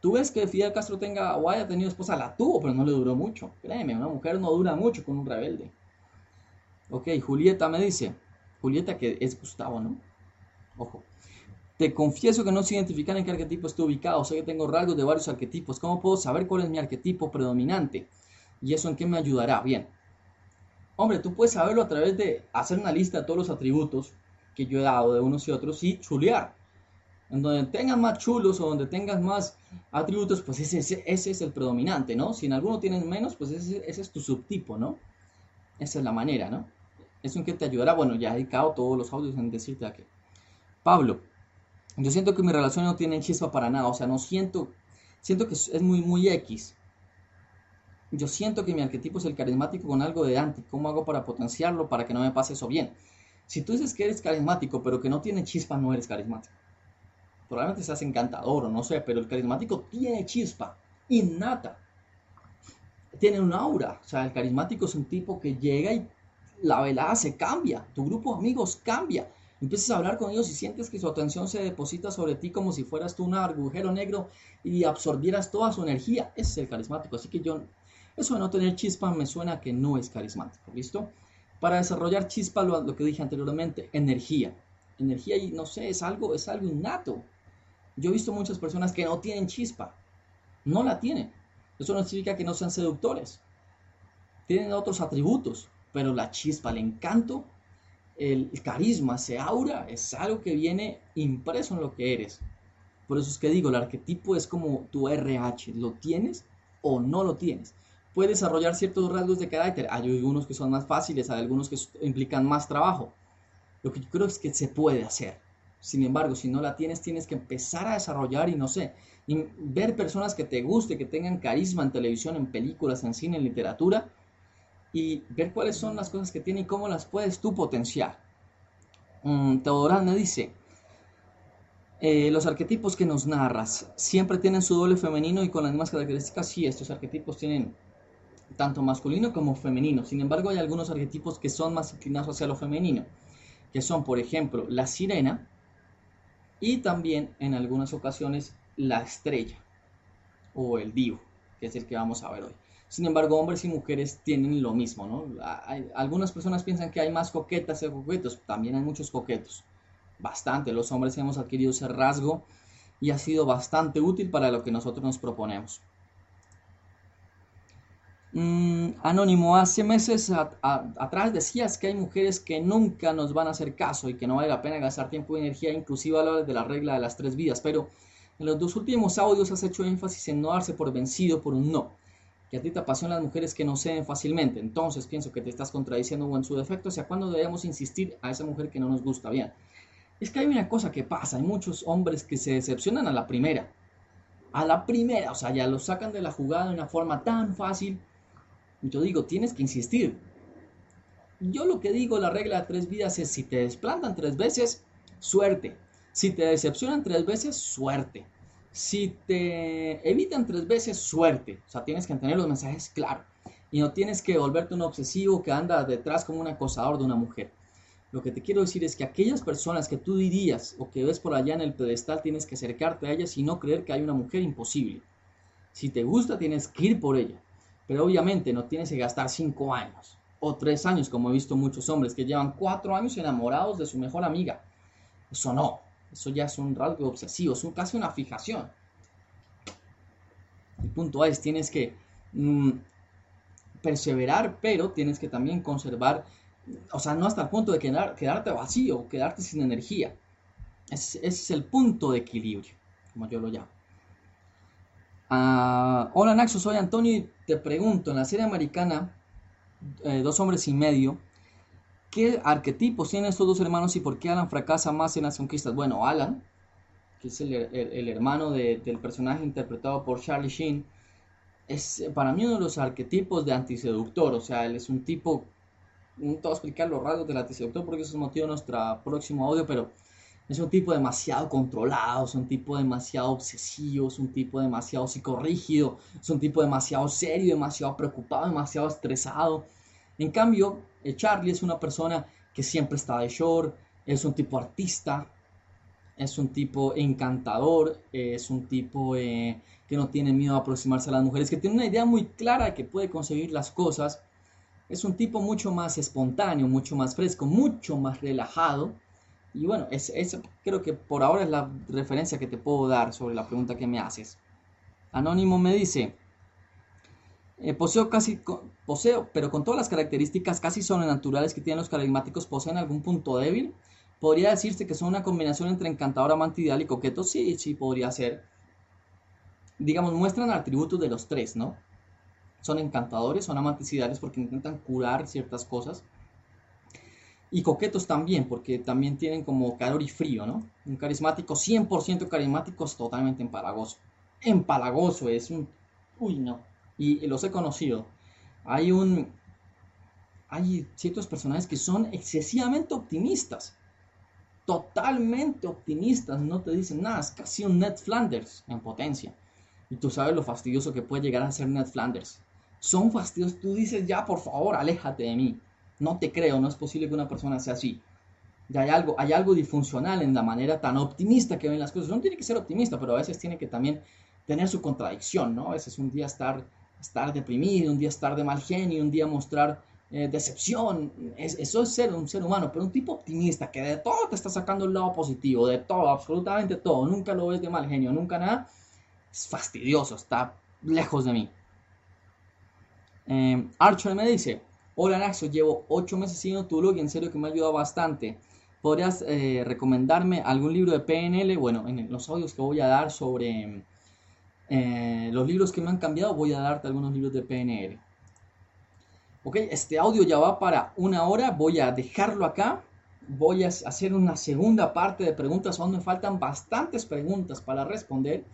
Tú ves que Fidel Castro tenga o haya tenido esposa, la tuvo, pero no le duró mucho. Créeme, una mujer no dura mucho con un rebelde. Ok, Julieta me dice, Julieta que es Gustavo, ¿no? Ojo. Te confieso que no sé identificar en qué arquetipo estoy ubicado. Sé que tengo rasgos de varios arquetipos. ¿Cómo puedo saber cuál es mi arquetipo predominante? ¿Y eso en qué me ayudará? Bien. Hombre, tú puedes saberlo a través de hacer una lista de todos los atributos que yo he dado de unos y otros y chulear. En donde tengas más chulos o donde tengas más atributos, pues ese, es el predominante, ¿no? Si en alguno tienes menos, pues ese, es tu subtipo, ¿no? Esa es la manera, ¿no? ¿Eso en qué te ayudará? Bueno, ya he dedicado todos los audios en decirte a qué. Pablo, yo siento que mi relación no tiene chispa para nada, o sea, no siento, siento que es muy, muy X. Yo siento que mi arquetipo es el carismático con algo de anti. ¿Cómo hago para potenciarlo para que no me pase eso bien? Si tú dices que eres carismático, pero que no tiene chispa, no eres carismático. Probablemente seas encantador o no sé, pero el carismático tiene chispa, innata. Tiene un aura. O sea, el carismático es un tipo que llega y la velada se cambia. Tu grupo de amigos cambia. Empiezas a hablar con ellos y sientes que su atención se deposita sobre ti como si fueras tú un agujero negro y absorbieras toda su energía. Ese es el carismático. Así que yo, eso de no tener chispa me suena que no es carismático. ¿Listo? Para desarrollar chispa, lo, lo que dije anteriormente, energía. Energía y no sé, es algo, es algo innato. Yo he visto muchas personas que no tienen chispa. No la tienen. Eso no significa que no sean seductores. Tienen otros atributos, pero la chispa, el encanto, el carisma, ese aura, es algo que viene impreso en lo que eres. Por eso es que digo, el arquetipo es como tu RH, ¿lo tienes o no lo tienes? Puedes desarrollar ciertos rasgos de carácter, hay algunos que son más fáciles, hay algunos que implican más trabajo. Lo que yo creo es que se puede hacer. Sin embargo, si no la tienes, tienes que empezar a desarrollar y no sé, ver personas que te guste, que tengan carisma en televisión, en películas, en cine, en literatura, y ver cuáles son las cosas que tiene y cómo las puedes tú potenciar. Um, dice, eh, los arquetipos que nos narras siempre tienen su doble femenino y con las mismas características. Sí, estos arquetipos tienen tanto masculino como femenino. Sin embargo, hay algunos arquetipos que son más inclinados hacia lo femenino, que son, por ejemplo, la sirena y también en algunas ocasiones la estrella o el divo, que es el que vamos a ver hoy. Sin embargo, hombres y mujeres tienen lo mismo, ¿no? algunas personas piensan que hay más coquetas que coquetos, también hay muchos coquetos, bastante. Los hombres hemos adquirido ese rasgo y ha sido bastante útil para lo que nosotros nos proponemos. Mm, anónimo, hace meses atrás decías que hay mujeres que nunca nos van a hacer caso y que no vale la pena gastar tiempo y energía, inclusive a la de la regla de las tres vidas, pero en los dos últimos audios has hecho énfasis en no darse por vencido por un no que a ti te apasionan las mujeres que no ceden fácilmente. Entonces pienso que te estás contradiciendo o en su defecto. Sea, ¿cuándo debemos insistir a esa mujer que no nos gusta? Bien, es que hay una cosa que pasa. Hay muchos hombres que se decepcionan a la primera. A la primera, o sea, ya lo sacan de la jugada de una forma tan fácil. Yo digo, tienes que insistir. Yo lo que digo, la regla de tres vidas es si te desplantan tres veces, suerte. Si te decepcionan tres veces, suerte. Si te evitan tres veces, suerte. O sea, tienes que tener los mensajes claros. Y no tienes que volverte un obsesivo que anda detrás como un acosador de una mujer. Lo que te quiero decir es que aquellas personas que tú dirías o que ves por allá en el pedestal, tienes que acercarte a ellas y no creer que hay una mujer imposible. Si te gusta, tienes que ir por ella. Pero obviamente no tienes que gastar cinco años o tres años, como he visto muchos hombres que llevan cuatro años enamorados de su mejor amiga. Eso no. Eso ya es un rasgo obsesivo, es casi una fijación. El punto es, tienes que mm, perseverar, pero tienes que también conservar, o sea, no hasta el punto de quedarte vacío, quedarte sin energía. Ese, es el punto de equilibrio, como yo lo llamo. Ah, hola Naxo, soy Antonio y te pregunto, en la serie americana eh, Dos hombres y medio, ¿Qué arquetipos tienen estos dos hermanos y por qué Alan fracasa más en las conquistas? Bueno, Alan, que es el, hermano del personaje interpretado por Charlie Sheen, es para mí uno de los arquetipos de antiseductor. O sea, él es un tipo. No te voy a explicar los rasgos del antiseductor porque eso es motivo de nuestro próximo audio, pero es un tipo demasiado controlado, es un tipo demasiado obsesivo, es un tipo demasiado psicorrígido, es un tipo demasiado serio, demasiado preocupado, demasiado estresado. En cambio, Charlie es una persona que siempre está de short, es un tipo artista, es un tipo encantador, es un tipo eh, que no tiene miedo a aproximarse a las mujeres, que tiene una idea muy clara de que puede conseguir las cosas. Es un tipo mucho más espontáneo, mucho más fresco, mucho más relajado. Y bueno, es, creo que por ahora es la referencia que te puedo dar sobre la pregunta que me haces. Anónimo me dice, eh, poseo casi, poseo, pero con todas las características casi sobrenaturales que tienen los carismáticos, poseen algún punto débil. Podría decirse que son una combinación entre encantador, amante ideal y coqueto. Sí, sí, podría ser. Digamos, muestran atributos de los tres, ¿no? Son encantadores, son amantes ideales porque intentan curar ciertas cosas. Y coquetos también, porque también tienen como calor y frío, ¿no? Un carismático, 100% carismático, es totalmente empalagoso. Empalagoso es un... Uy, no y los he conocido. Hay un hay ciertos personajes que son excesivamente optimistas. Totalmente optimistas, no te dicen nada, es casi un Ned Flanders en potencia. Y tú sabes lo fastidioso que puede llegar a ser Ned Flanders. Son fastidiosos, tú dices ya por favor, aléjate de mí. No te creo, no es posible que una persona sea así. Ya hay algo, hay algo disfuncional en la manera tan optimista que ven las cosas. No tiene que ser optimista, pero a veces tiene que también tener su contradicción, ¿no? A veces un día estar estar deprimido, un día estar de mal genio, un día mostrar eh, decepción. eso es ser un ser humano, pero un tipo optimista que de todo te está sacando el lado positivo, de todo, absolutamente todo. Nunca lo ves de mal genio, nunca nada. Es fastidioso, está lejos de mí. Eh, Archer me dice, hola Naxo, llevo 8 meses siguiendo tu blog y en serio que me ha ayudado bastante. ¿Podrías eh, recomendarme algún libro de PNL? Bueno, en los audios que voy a dar sobre eh, los libros que me han cambiado, voy a darte algunos libros de PNL. Ok, este audio ya va para una hora, voy a dejarlo acá. Voy a hacer una segunda parte de preguntas, aún me faltan bastantes preguntas para responder.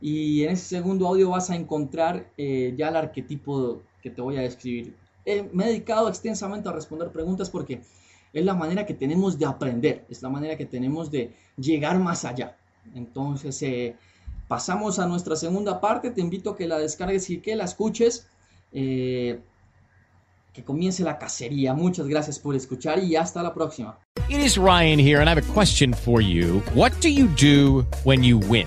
Y en ese segundo audio vas a encontrar eh, ya el arquetipo que te voy a describir. Eh, me he dedicado extensamente a responder preguntas porque es la manera que tenemos de aprender, es la manera que tenemos de llegar más allá. Entonces, Pasamos a nuestra segunda parte. Te invito a que la descargues y que la escuches. Eh, que comience la cacería. Muchas gracias por escuchar y hasta la próxima. It is Ryan here and I have a question for you. What do you do when you win?